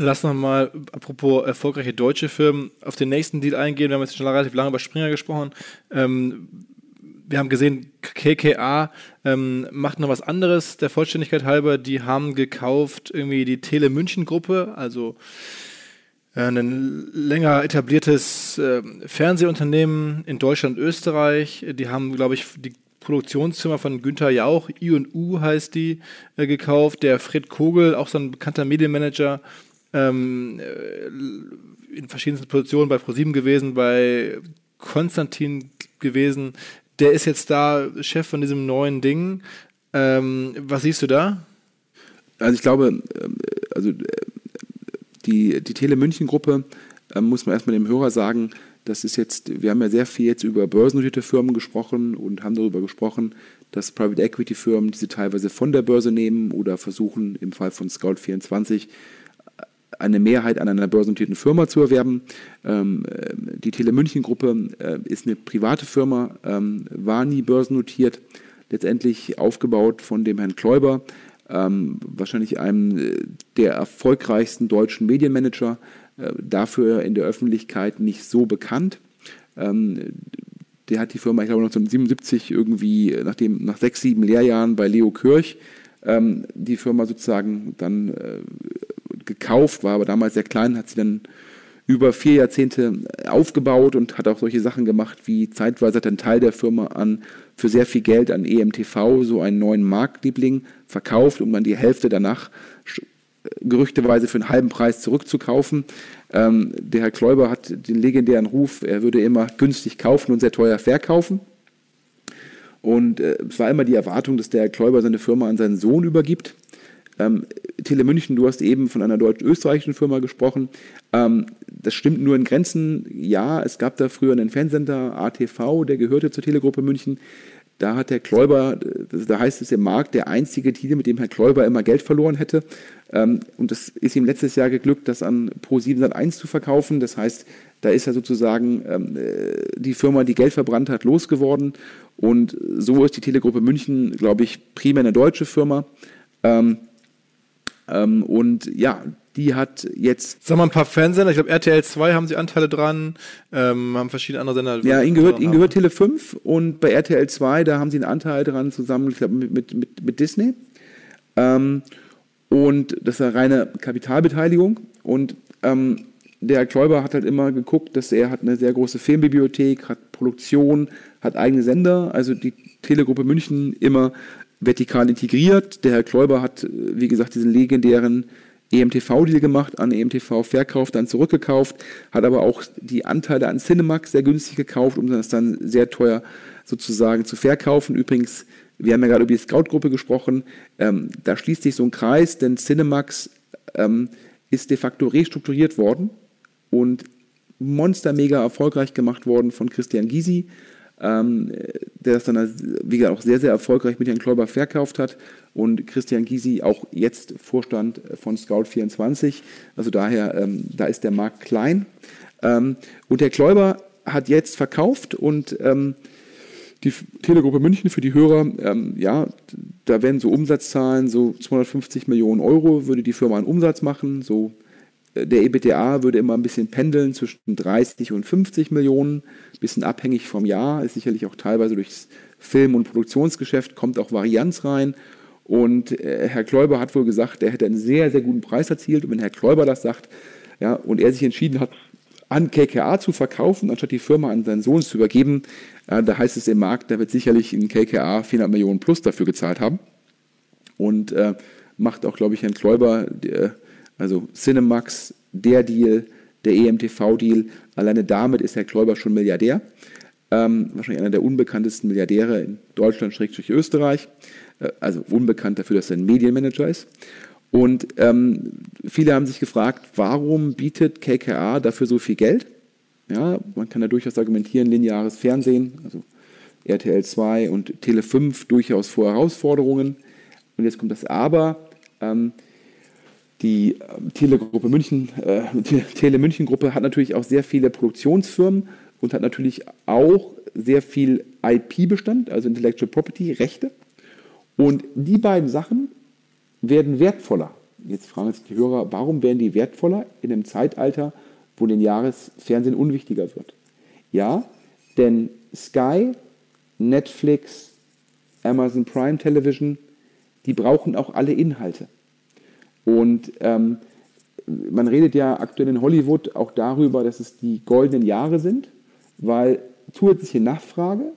Lass noch mal, apropos erfolgreiche deutsche Firmen, auf den nächsten Deal eingehen. Wir haben jetzt schon relativ lange über Springer gesprochen. Ähm, wir haben gesehen, KKA ähm, macht noch was anderes, der Vollständigkeit halber. Die haben gekauft irgendwie die Tele München Gruppe, also äh, ein länger etabliertes äh, Fernsehunternehmen in Deutschland und Österreich. Die haben, glaube ich, die Produktionszimmer von Günther Jauch, I&U heißt die, äh, gekauft. Der Fred Kogel, auch so ein bekannter Medienmanager, ähm, äh, in verschiedensten Positionen bei ProSieben gewesen, bei Konstantin gewesen. Der ist jetzt da Chef von diesem neuen Ding. Ähm, was siehst du da? Also ich glaube, ähm, also äh, die, die Tele München Gruppe, äh, muss man erstmal dem Hörer sagen, das ist jetzt, wir haben ja sehr viel jetzt über börsennotierte Firmen gesprochen und haben darüber gesprochen, dass Private Equity Firmen diese teilweise von der Börse nehmen oder versuchen im Fall von Scout24 eine Mehrheit an einer börsennotierten Firma zu erwerben. Ähm, die Tele München Gruppe äh, ist eine private Firma, ähm, war nie börsennotiert, letztendlich aufgebaut von dem Herrn Kläuber, ähm, wahrscheinlich einem äh, der erfolgreichsten deutschen Medienmanager, äh, dafür in der Öffentlichkeit nicht so bekannt. Ähm, der hat die Firma, ich glaube 1977 irgendwie, nachdem, nach sechs, sieben Lehrjahren bei Leo Kirch, ähm, die Firma sozusagen dann äh, gekauft, war aber damals sehr klein, hat sie dann über vier Jahrzehnte aufgebaut und hat auch solche Sachen gemacht, wie zeitweise hat ein Teil der Firma an für sehr viel Geld an EMTV so einen neuen Marktliebling verkauft, um dann die Hälfte danach gerüchteweise für einen halben Preis zurückzukaufen. Ähm, der Herr Kläuber hat den legendären Ruf, er würde immer günstig kaufen und sehr teuer verkaufen. Und äh, es war immer die Erwartung, dass der Herr Kläuber seine Firma an seinen Sohn übergibt. Ähm, Tele München, du hast eben von einer deutsch-österreichischen Firma gesprochen. Ähm, das stimmt nur in Grenzen. Ja, es gab da früher einen Fernsender, ATV, der gehörte zur Telegruppe München. Da hat Herr Kläuber, da heißt es im Markt, der einzige Titel, mit dem Herr Kläuber immer Geld verloren hätte. Ähm, und das ist ihm letztes Jahr geglückt, das an Pro701 zu verkaufen. Das heißt, da ist er sozusagen ähm, äh, die Firma, die Geld verbrannt hat, losgeworden. Und so ist die Telegruppe München, glaube ich, primär eine deutsche Firma. Ähm, ähm, und ja, die hat jetzt. Sag mal ein paar Fernsehsender, ich glaube RTL 2 haben sie Anteile dran, ähm, haben verschiedene andere Sender. Ja, ihnen gehört, ihnen gehört Tele 5 und bei RTL 2, da haben sie einen Anteil dran zusammen, ich glaube, mit, mit, mit, mit Disney. Ähm, und das ist eine reine Kapitalbeteiligung. Und ähm, der Kläuber hat halt immer geguckt, dass er hat eine sehr große Filmbibliothek, hat Produktion, hat eigene Sender, also die Telegruppe München immer vertikal integriert. Der Herr Kläuber hat, wie gesagt, diesen legendären EMTV-Deal gemacht, an EMTV verkauft, dann zurückgekauft, hat aber auch die Anteile an Cinemax sehr günstig gekauft, um das dann sehr teuer sozusagen zu verkaufen. Übrigens, wir haben ja gerade über die Scout-Gruppe gesprochen, ähm, da schließt sich so ein Kreis, denn Cinemax ähm, ist de facto restrukturiert worden und monster mega erfolgreich gemacht worden von Christian Gysi ähm, der das dann, wie gesagt, auch sehr, sehr erfolgreich mit Herrn Kläuber verkauft hat. Und Christian Gysi auch jetzt Vorstand von Scout24. Also daher, ähm, da ist der Markt klein. Ähm, und Herr Kläuber hat jetzt verkauft und ähm, die Telegruppe München für die Hörer, ähm, ja, da werden so Umsatzzahlen, so 250 Millionen Euro würde die Firma einen Umsatz machen, so der EBTA würde immer ein bisschen pendeln zwischen 30 und 50 Millionen, ein bisschen abhängig vom Jahr, ist sicherlich auch teilweise durchs Film- und Produktionsgeschäft, kommt auch Varianz rein. Und äh, Herr Kläuber hat wohl gesagt, er hätte einen sehr, sehr guten Preis erzielt. Und wenn Herr Kläuber das sagt, ja, und er sich entschieden hat, an KKA zu verkaufen, anstatt die Firma an seinen Sohn zu übergeben, äh, da heißt es im Markt, da wird sicherlich in KKA 400 Millionen plus dafür gezahlt haben. Und äh, macht auch, glaube ich, Herrn Kläuber, der, also Cinemax, der Deal, der EMTV-Deal, alleine damit ist Herr Kläuber schon Milliardär. Ähm, wahrscheinlich einer der unbekanntesten Milliardäre in Deutschland, Schrägstrich Österreich. Äh, also unbekannt dafür, dass er ein Medienmanager ist. Und ähm, viele haben sich gefragt, warum bietet KKA dafür so viel Geld? Ja, man kann da durchaus argumentieren, lineares Fernsehen, also RTL 2 und Tele 5 durchaus vor Herausforderungen. Und jetzt kommt das Aber. Ähm, die ähm, Telegruppe München, äh, Tele München Gruppe hat natürlich auch sehr viele Produktionsfirmen und hat natürlich auch sehr viel IP-Bestand, also Intellectual Property, Rechte. Und die beiden Sachen werden wertvoller. Jetzt fragen sich die Hörer, warum werden die wertvoller in einem Zeitalter, wo lineares Fernsehen unwichtiger wird? Ja, denn Sky, Netflix, Amazon Prime Television, die brauchen auch alle Inhalte. Und ähm, man redet ja aktuell in Hollywood auch darüber, dass es die goldenen Jahre sind, weil zusätzliche Nachfrage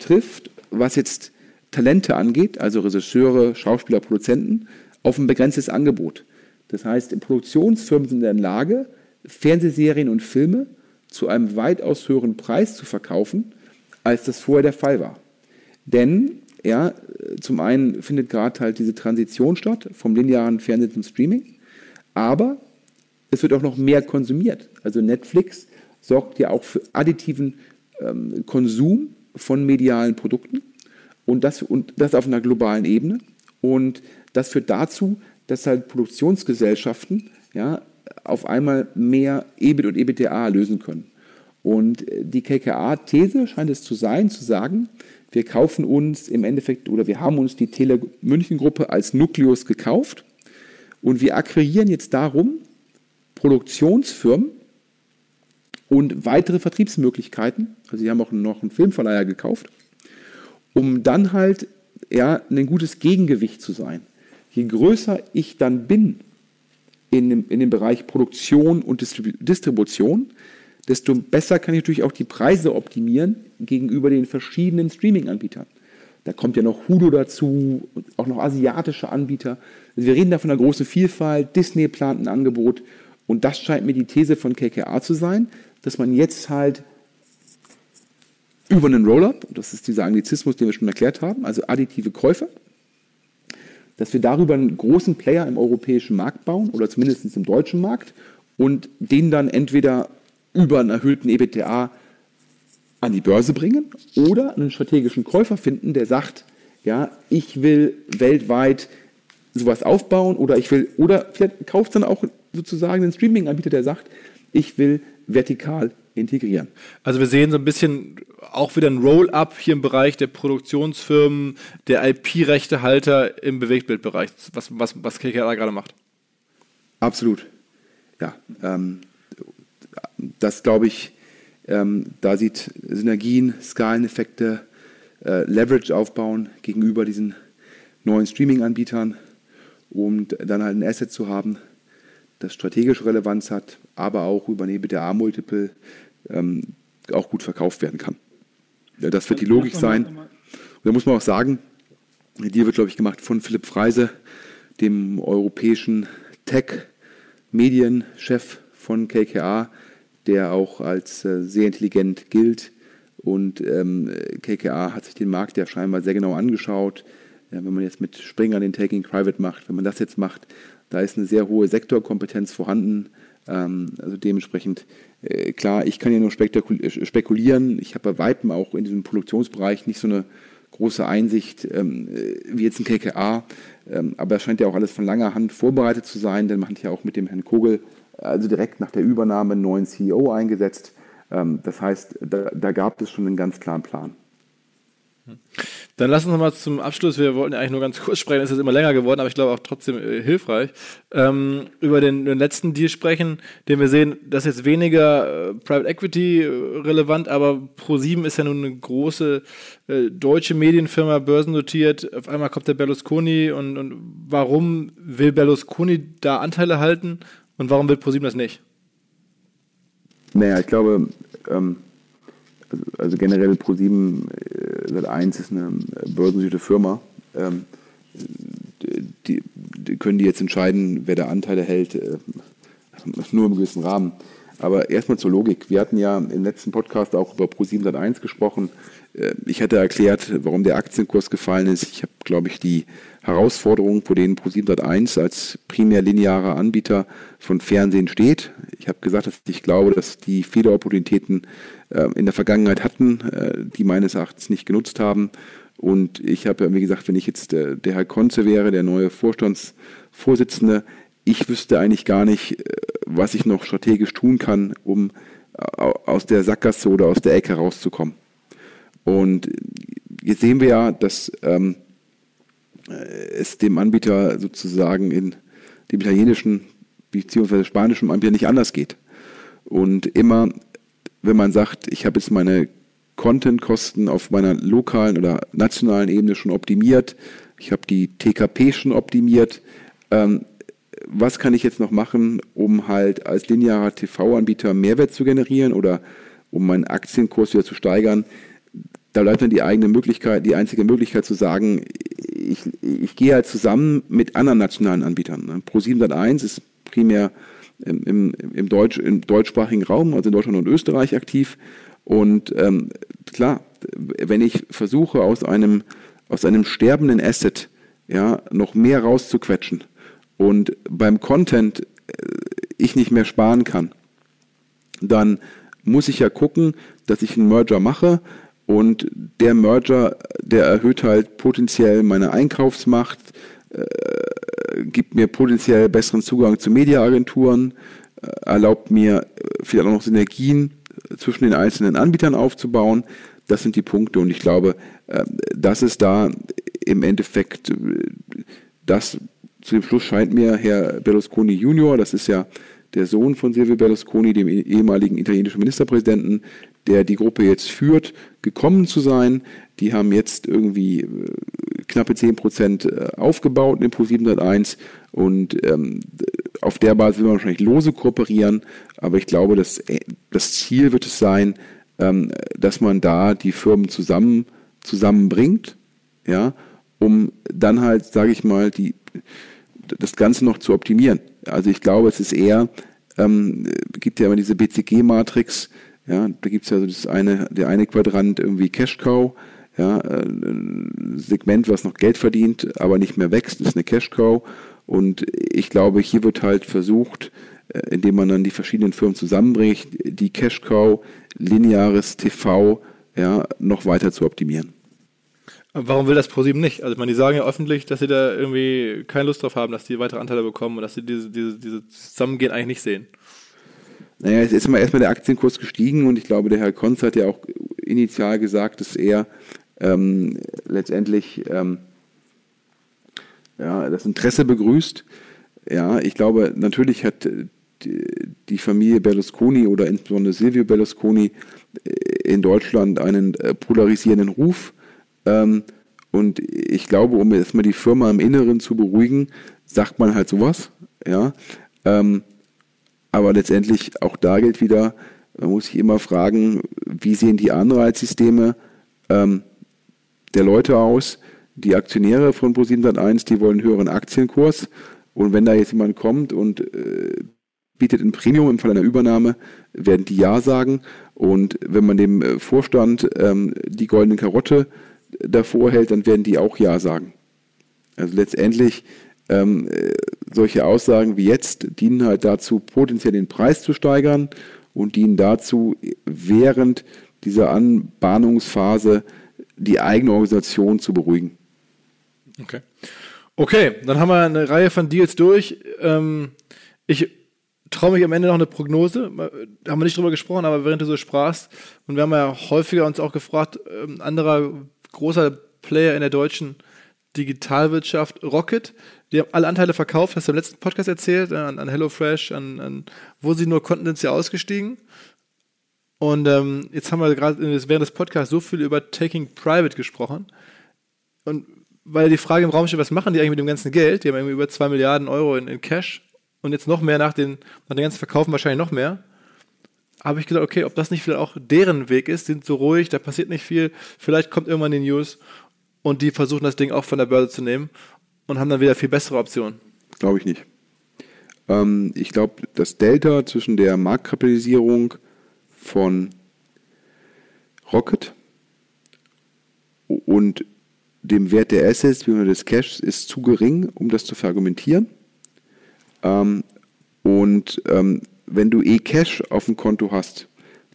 trifft, was jetzt Talente angeht, also Regisseure, Schauspieler, Produzenten, auf ein begrenztes Angebot. Das heißt, Produktionsfirmen sind in der Lage, Fernsehserien und Filme zu einem weitaus höheren Preis zu verkaufen, als das vorher der Fall war. Denn ja, zum einen findet gerade halt diese Transition statt vom linearen Fernsehen zum Streaming, aber es wird auch noch mehr konsumiert. Also Netflix sorgt ja auch für additiven ähm, Konsum von medialen Produkten und das, und das auf einer globalen Ebene. Und das führt dazu, dass halt Produktionsgesellschaften ja, auf einmal mehr EBIT und EBTA lösen können. Und die KKA-These scheint es zu sein, zu sagen, wir kaufen uns im Endeffekt oder wir haben uns die Tele München Gruppe als Nukleus gekauft und wir akquirieren jetzt darum Produktionsfirmen und weitere Vertriebsmöglichkeiten. Also sie haben auch noch einen Filmverleiher gekauft, um dann halt ja, ein gutes Gegengewicht zu sein. Je größer ich dann bin in dem, in dem Bereich Produktion und Distribution, desto besser kann ich natürlich auch die Preise optimieren gegenüber den verschiedenen Streaming-Anbietern. Da kommt ja noch Hulu dazu, auch noch asiatische Anbieter. Also wir reden da von einer großen Vielfalt. Disney plant ein Angebot. Und das scheint mir die These von KKA zu sein, dass man jetzt halt über einen Roll-up, das ist dieser Anglizismus, den wir schon erklärt haben, also additive Käufe, dass wir darüber einen großen Player im europäischen Markt bauen oder zumindest im deutschen Markt und den dann entweder über einen erhöhten EBITDA an die Börse bringen oder einen strategischen Käufer finden, der sagt, ja, ich will weltweit sowas aufbauen oder ich will, oder vielleicht kauft dann auch sozusagen einen Streaming-Anbieter, der sagt, ich will vertikal integrieren. Also wir sehen so ein bisschen auch wieder ein Roll-up hier im Bereich der Produktionsfirmen, der IP-Rechtehalter im Bewegtbildbereich, was, was, was KKR gerade macht. Absolut. Ja, ähm, das glaube ich, ähm, da sieht Synergien, Skaleneffekte, äh, Leverage aufbauen gegenüber diesen neuen Streaming-Anbietern, um dann halt ein Asset zu haben, das strategische Relevanz hat, aber auch über ein EBITDA-Multiple ähm, auch gut verkauft werden kann. Ja, das wird die Logik sein. Und da muss man auch sagen, die wird, glaube ich, gemacht von Philipp Freise, dem europäischen Tech-Medienchef von KKA, der auch als äh, sehr intelligent gilt. Und ähm, KKA hat sich den Markt ja scheinbar sehr genau angeschaut. Ja, wenn man jetzt mit Springer den Taking Private macht, wenn man das jetzt macht, da ist eine sehr hohe Sektorkompetenz vorhanden. Ähm, also dementsprechend, äh, klar, ich kann ja nur äh, spekulieren. Ich habe bei Weitem auch in diesem Produktionsbereich nicht so eine große Einsicht ähm, äh, wie jetzt ein KKA. Ähm, aber es scheint ja auch alles von langer Hand vorbereitet zu sein, denn man hat ja auch mit dem Herrn Kogel, also direkt nach der Übernahme, einen neuen CEO eingesetzt. das heißt, da, da gab es schon einen ganz klaren Plan. Dann lass uns nochmal zum Abschluss, wir wollten ja eigentlich nur ganz kurz sprechen, es ist immer länger geworden, aber ich glaube auch trotzdem äh, hilfreich, ähm, über den, den, letzten Deal sprechen, den wir sehen, das ist jetzt weniger äh, Private Equity äh, relevant, aber Pro7 ist ja nun eine große äh, deutsche Medienfirma, börsennotiert, auf einmal kommt der Berlusconi und, und warum will Berlusconi da Anteile halten und warum will Pro7 das nicht? Naja, ich glaube, ähm also, also generell Pro7 äh, Sat1 ist eine börsennotierte Firma. Ähm, die, die, können die jetzt entscheiden, wer da Anteile hält, äh, nur im gewissen Rahmen. Aber erstmal zur Logik. Wir hatten ja im letzten Podcast auch über Pro7 Sat1 gesprochen. Äh, ich hatte erklärt, warum der Aktienkurs gefallen ist. Ich habe, glaube ich, die Herausforderungen, vor denen Pro7 Sat1 als primär linearer Anbieter von Fernsehen steht. Ich habe gesagt, dass ich glaube, dass die viele Opportunitäten äh, in der Vergangenheit hatten, äh, die meines Erachtens nicht genutzt haben. Und ich habe, wie gesagt, wenn ich jetzt der, der Herr Konze wäre, der neue Vorstandsvorsitzende, ich wüsste eigentlich gar nicht, was ich noch strategisch tun kann, um aus der Sackgasse oder aus der Ecke rauszukommen. Und jetzt sehen wir ja, dass ähm, es dem Anbieter sozusagen in dem italienischen bzw. spanischen Anbieter nicht anders geht. Und immer, wenn man sagt, ich habe jetzt meine Content-Kosten auf meiner lokalen oder nationalen Ebene schon optimiert, ich habe die TKP schon optimiert, ähm, was kann ich jetzt noch machen, um halt als linearer TV-Anbieter Mehrwert zu generieren oder um meinen Aktienkurs wieder zu steigern? Da bleibt dann die eigene Möglichkeit, die einzige Möglichkeit zu sagen, ich, ich gehe halt zusammen mit anderen nationalen Anbietern. Ne? Pro701 ist primär im, im, im, Deutsch, im deutschsprachigen Raum, also in Deutschland und Österreich aktiv. Und ähm, klar, wenn ich versuche, aus einem, aus einem sterbenden Asset ja, noch mehr rauszuquetschen und beim Content äh, ich nicht mehr sparen kann, dann muss ich ja gucken, dass ich einen Merger mache, und der Merger, der erhöht halt potenziell meine Einkaufsmacht, äh, gibt mir potenziell besseren Zugang zu Mediaagenturen, äh, erlaubt mir äh, vielleicht auch noch Synergien äh, zwischen den einzelnen Anbietern aufzubauen. Das sind die Punkte und ich glaube, äh, das ist da im Endeffekt äh, das zu dem Schluss scheint mir Herr Berlusconi Junior, das ist ja der Sohn von Silvio Berlusconi, dem ehemaligen italienischen Ministerpräsidenten, der die Gruppe jetzt führt, gekommen zu sein. Die haben jetzt irgendwie äh, knappe 10 Prozent äh, aufgebaut in Pro 701 und ähm, auf der Basis will man wahrscheinlich lose kooperieren, aber ich glaube, dass äh, das Ziel wird es sein, ähm, dass man da die Firmen zusammen, zusammenbringt, ja, um dann halt, sage ich mal, die, das Ganze noch zu optimieren. Also ich glaube, es ist eher, ähm, gibt ja immer diese BCG-Matrix, Ja, da gibt es ja so das eine, der eine Quadrant irgendwie Cash Cow, ja, ein Segment, was noch Geld verdient, aber nicht mehr wächst, ist eine Cash Cow. Und ich glaube, hier wird halt versucht, indem man dann die verschiedenen Firmen zusammenbringt, die Cash Cow, lineares TV, ja, noch weiter zu optimieren. Warum will das ProSieben nicht? Also, ich meine, die sagen ja öffentlich, dass sie da irgendwie keine Lust drauf haben, dass die weitere Anteile bekommen und dass sie diese, diese, diese Zusammengehen eigentlich nicht sehen. Naja, jetzt ist mal erstmal der Aktienkurs gestiegen und ich glaube, der Herr Konz hat ja auch initial gesagt, dass er ähm, letztendlich ähm, ja, das Interesse begrüßt. Ja, ich glaube, natürlich hat die Familie Berlusconi oder insbesondere Silvio Berlusconi äh, in Deutschland einen äh, polarisierenden Ruf. Ähm, und ich glaube, um erstmal die Firma im Inneren zu beruhigen, sagt man halt sowas. Ja. Ähm, aber letztendlich auch da gilt wieder, man muss sich immer fragen, wie sehen die Anreizsysteme ähm, der Leute aus? Die Aktionäre von Pro701, die wollen einen höheren Aktienkurs. Und wenn da jetzt jemand kommt und äh, bietet ein Premium im Fall einer Übernahme, werden die Ja sagen. Und wenn man dem äh, Vorstand ähm, die goldene Karotte davor hält, dann werden die auch Ja sagen. Also letztendlich ähm, äh, solche Aussagen wie jetzt dienen halt dazu, potenziell den Preis zu steigern und dienen dazu, während dieser Anbahnungsphase die eigene Organisation zu beruhigen. Okay. Okay, dann haben wir eine Reihe von Deals durch. Ähm, ich traue mich am Ende noch eine Prognose. Da haben wir nicht drüber gesprochen, aber während du so sprachst, und wir haben ja häufiger uns auch gefragt, ähm, anderer großer Player in der deutschen Digitalwirtschaft, Rocket, die haben alle Anteile verkauft, hast du im letzten Podcast erzählt, äh, an, an HelloFresh, an, an, wo sie nur konnten, sind sie ausgestiegen. Und ähm, jetzt haben wir gerade während des Podcasts so viel über Taking Private gesprochen. Und weil die Frage im Raum steht, was machen die eigentlich mit dem ganzen Geld? Die haben irgendwie über 2 Milliarden Euro in, in Cash und jetzt noch mehr nach den, nach den ganzen Verkaufen wahrscheinlich noch mehr. Habe ich gedacht, okay, ob das nicht vielleicht auch deren Weg ist, sind so ruhig, da passiert nicht viel, vielleicht kommt irgendwann die News und die versuchen das Ding auch von der Börse zu nehmen und haben dann wieder viel bessere Optionen. Glaube ich nicht. Ähm, ich glaube, das Delta zwischen der Marktkapitalisierung von Rocket und dem Wert der Assets, wie des Cash, ist zu gering, um das zu verargumentieren. Ähm, und ähm, wenn du eh Cash auf dem Konto hast,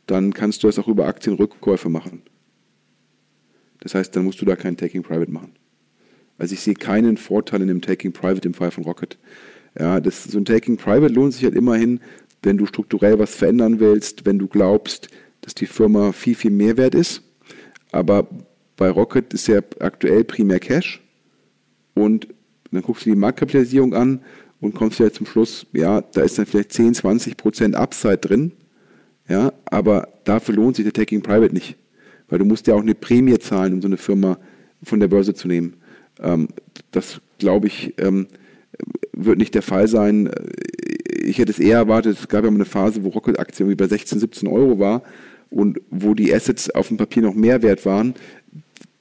dann kannst du das auch über Aktienrückkäufe machen. Das heißt, dann musst du da kein Taking Private machen. Also ich sehe keinen Vorteil in dem Taking Private im Fall von Rocket. Ja, das, so ein Taking Private lohnt sich halt immerhin, wenn du strukturell was verändern willst, wenn du glaubst, dass die Firma viel, viel mehr wert ist. Aber bei Rocket ist ja aktuell primär Cash. Und dann guckst du die Marktkapitalisierung an und kommst ja zum Schluss, ja, da ist dann vielleicht 10, 20 Prozent Upside drin, ja, aber dafür lohnt sich der Taking Private nicht, weil du musst ja auch eine Prämie zahlen, um so eine Firma von der Börse zu nehmen. Ähm, das, glaube ich, ähm, wird nicht der Fall sein. Ich hätte es eher erwartet, es gab ja mal eine Phase, wo Rocket-Aktien bei 16, 17 Euro war und wo die Assets auf dem Papier noch mehr wert waren.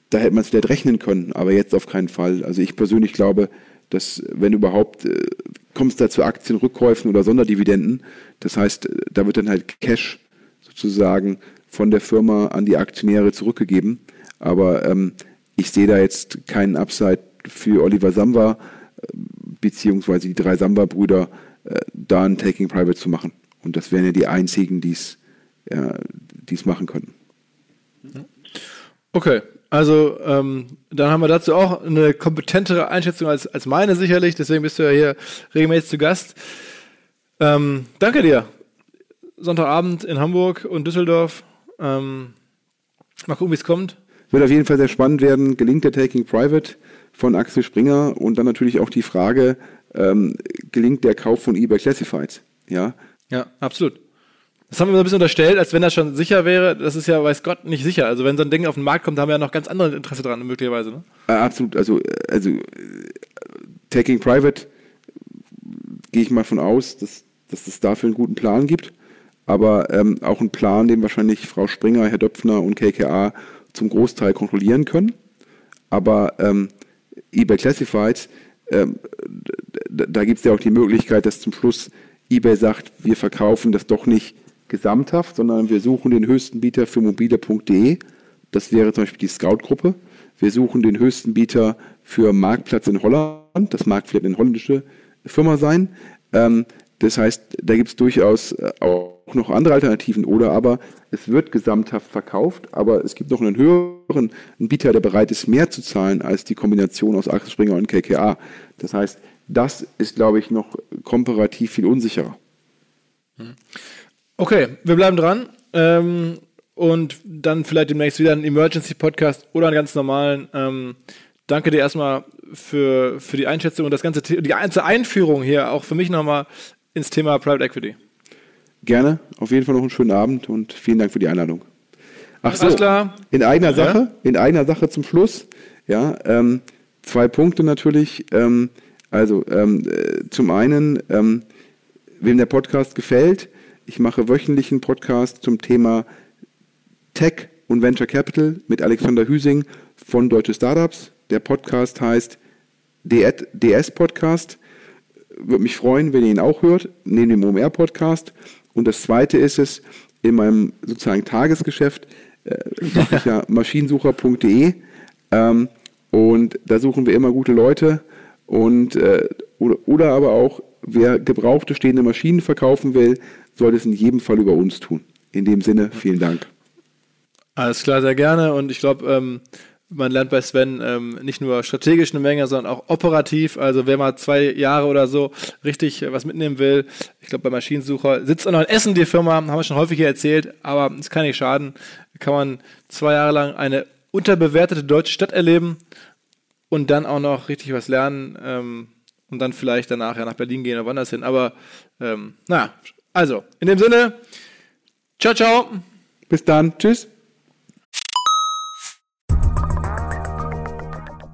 Da hätte man es vielleicht rechnen können, aber jetzt auf keinen Fall. Also ich persönlich glaube, dass wenn überhaupt äh, kommt es da zu Aktienrückkäufen oder Sonderdividenden. Das heißt, da wird dann halt Cash sozusagen von der Firma an die Aktionäre zurückgegeben. Aber ähm, ich sehe da jetzt keinen Upside für Oliver Samba äh, beziehungsweise die drei Samba-Brüder äh, da ein Taking Private zu machen. Und das wären ja die einzigen, die es ja, machen könnten. Okay, also ähm, dann haben wir dazu auch eine kompetentere Einschätzung als, als meine sicherlich. Deswegen bist du ja hier regelmäßig zu Gast. Ähm, danke dir. Sonntagabend in Hamburg und Düsseldorf. Ähm, mal gucken, wie es kommt. Wird auf jeden Fall sehr spannend werden. Gelingt der Taking Private von Axel Springer und dann natürlich auch die Frage, ähm, gelingt der Kauf von eBay Classifieds? Ja, ja absolut. Das haben wir so ein bisschen unterstellt, als wenn das schon sicher wäre. Das ist ja, weiß Gott, nicht sicher. Also wenn so ein Ding auf den Markt kommt, haben wir ja noch ganz andere Interesse dran, möglicherweise. Ne? Äh, absolut. Also, also Taking Private gehe ich mal von aus, dass, dass es dafür einen guten Plan gibt. Aber ähm, auch einen Plan, den wahrscheinlich Frau Springer, Herr Döpfner und KKA zum Großteil kontrollieren können. Aber ähm, eBay Classifieds, ähm, da, da gibt es ja auch die Möglichkeit, dass zum Schluss eBay sagt, wir verkaufen das doch nicht gesamthaft, sondern wir suchen den höchsten Bieter für mobile.de. Das wäre zum Beispiel die Scout-Gruppe. Wir suchen den höchsten Bieter für Marktplatz in Holland. Das mag vielleicht eine holländische Firma sein. Ähm, das heißt, da gibt es durchaus äh, auch noch andere Alternativen oder aber es wird gesamthaft verkauft, aber es gibt noch einen höheren Bieter, der bereit ist, mehr zu zahlen als die Kombination aus Axel Springer und KKA. Das heißt, das ist, glaube ich, noch komparativ viel unsicherer. Okay, wir bleiben dran. Ähm, und dann vielleicht demnächst wieder einen Emergency-Podcast oder einen ganz normalen. Ähm, danke dir erstmal für, für die Einschätzung und das ganze die ganze Einführung hier, auch für mich nochmal ins Thema Private Equity. Gerne, auf jeden Fall noch einen schönen Abend und vielen Dank für die Einladung. Ach so, klar. in eigener Sache, in eigener Sache zum Schluss. Ja, ähm, zwei Punkte natürlich. Ähm, also ähm, äh, zum einen, ähm, wem der Podcast gefällt, ich mache wöchentlich einen Podcast zum Thema Tech und Venture Capital mit Alexander Hüsing von Deutsche Startups. Der Podcast heißt DS Podcast. Würde mich freuen, wenn ihr ihn auch hört, neben dem OMR Podcast. Und das zweite ist es, in meinem sozusagen Tagesgeschäft äh, mache ich ja maschinensucher.de ähm, und da suchen wir immer gute Leute und äh, oder, oder aber auch wer gebrauchte stehende Maschinen verkaufen will, soll es in jedem Fall über uns tun. In dem Sinne, vielen Dank. Alles klar, sehr gerne und ich glaube, ähm, man lernt bei Sven ähm, nicht nur strategisch eine Menge, sondern auch operativ. Also wer mal zwei Jahre oder so richtig äh, was mitnehmen will, ich glaube bei Maschinensucher sitzt auch noch in Essen die Firma, haben wir schon häufig hier erzählt, aber es kann nicht schaden. Kann man zwei Jahre lang eine unterbewertete deutsche Stadt erleben und dann auch noch richtig was lernen ähm, und dann vielleicht danach ja nach Berlin gehen oder woanders hin. Aber ähm, naja, also in dem Sinne, ciao, ciao. Bis dann, tschüss.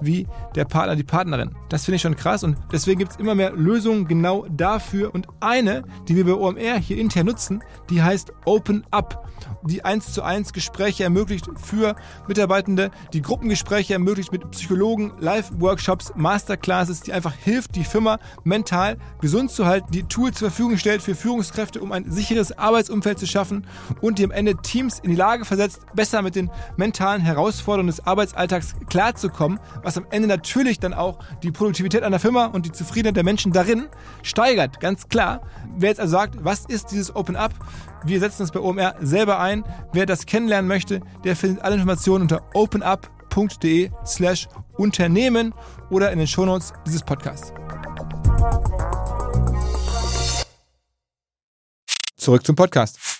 wie der Partner, die Partnerin. Das finde ich schon krass und deswegen gibt es immer mehr Lösungen genau dafür. Und eine, die wir bei OMR hier intern nutzen, die heißt Open Up, die 1 zu 1 Gespräche ermöglicht für Mitarbeitende, die Gruppengespräche ermöglicht mit Psychologen, Live-Workshops, Masterclasses, die einfach hilft, die Firma mental gesund zu halten, die Tools zur Verfügung stellt für Führungskräfte, um ein sicheres Arbeitsumfeld zu schaffen und die am Ende Teams in die Lage versetzt, besser mit den mentalen Herausforderungen des Arbeitsalltags klarzukommen, was am Ende natürlich dann auch die Produktivität einer Firma und die Zufriedenheit der Menschen darin steigert, ganz klar. Wer jetzt also sagt, was ist dieses Open Up? Wir setzen es bei OMR selber ein. Wer das kennenlernen möchte, der findet alle Informationen unter openup.de slash Unternehmen oder in den Shownotes dieses Podcasts. Zurück zum Podcast.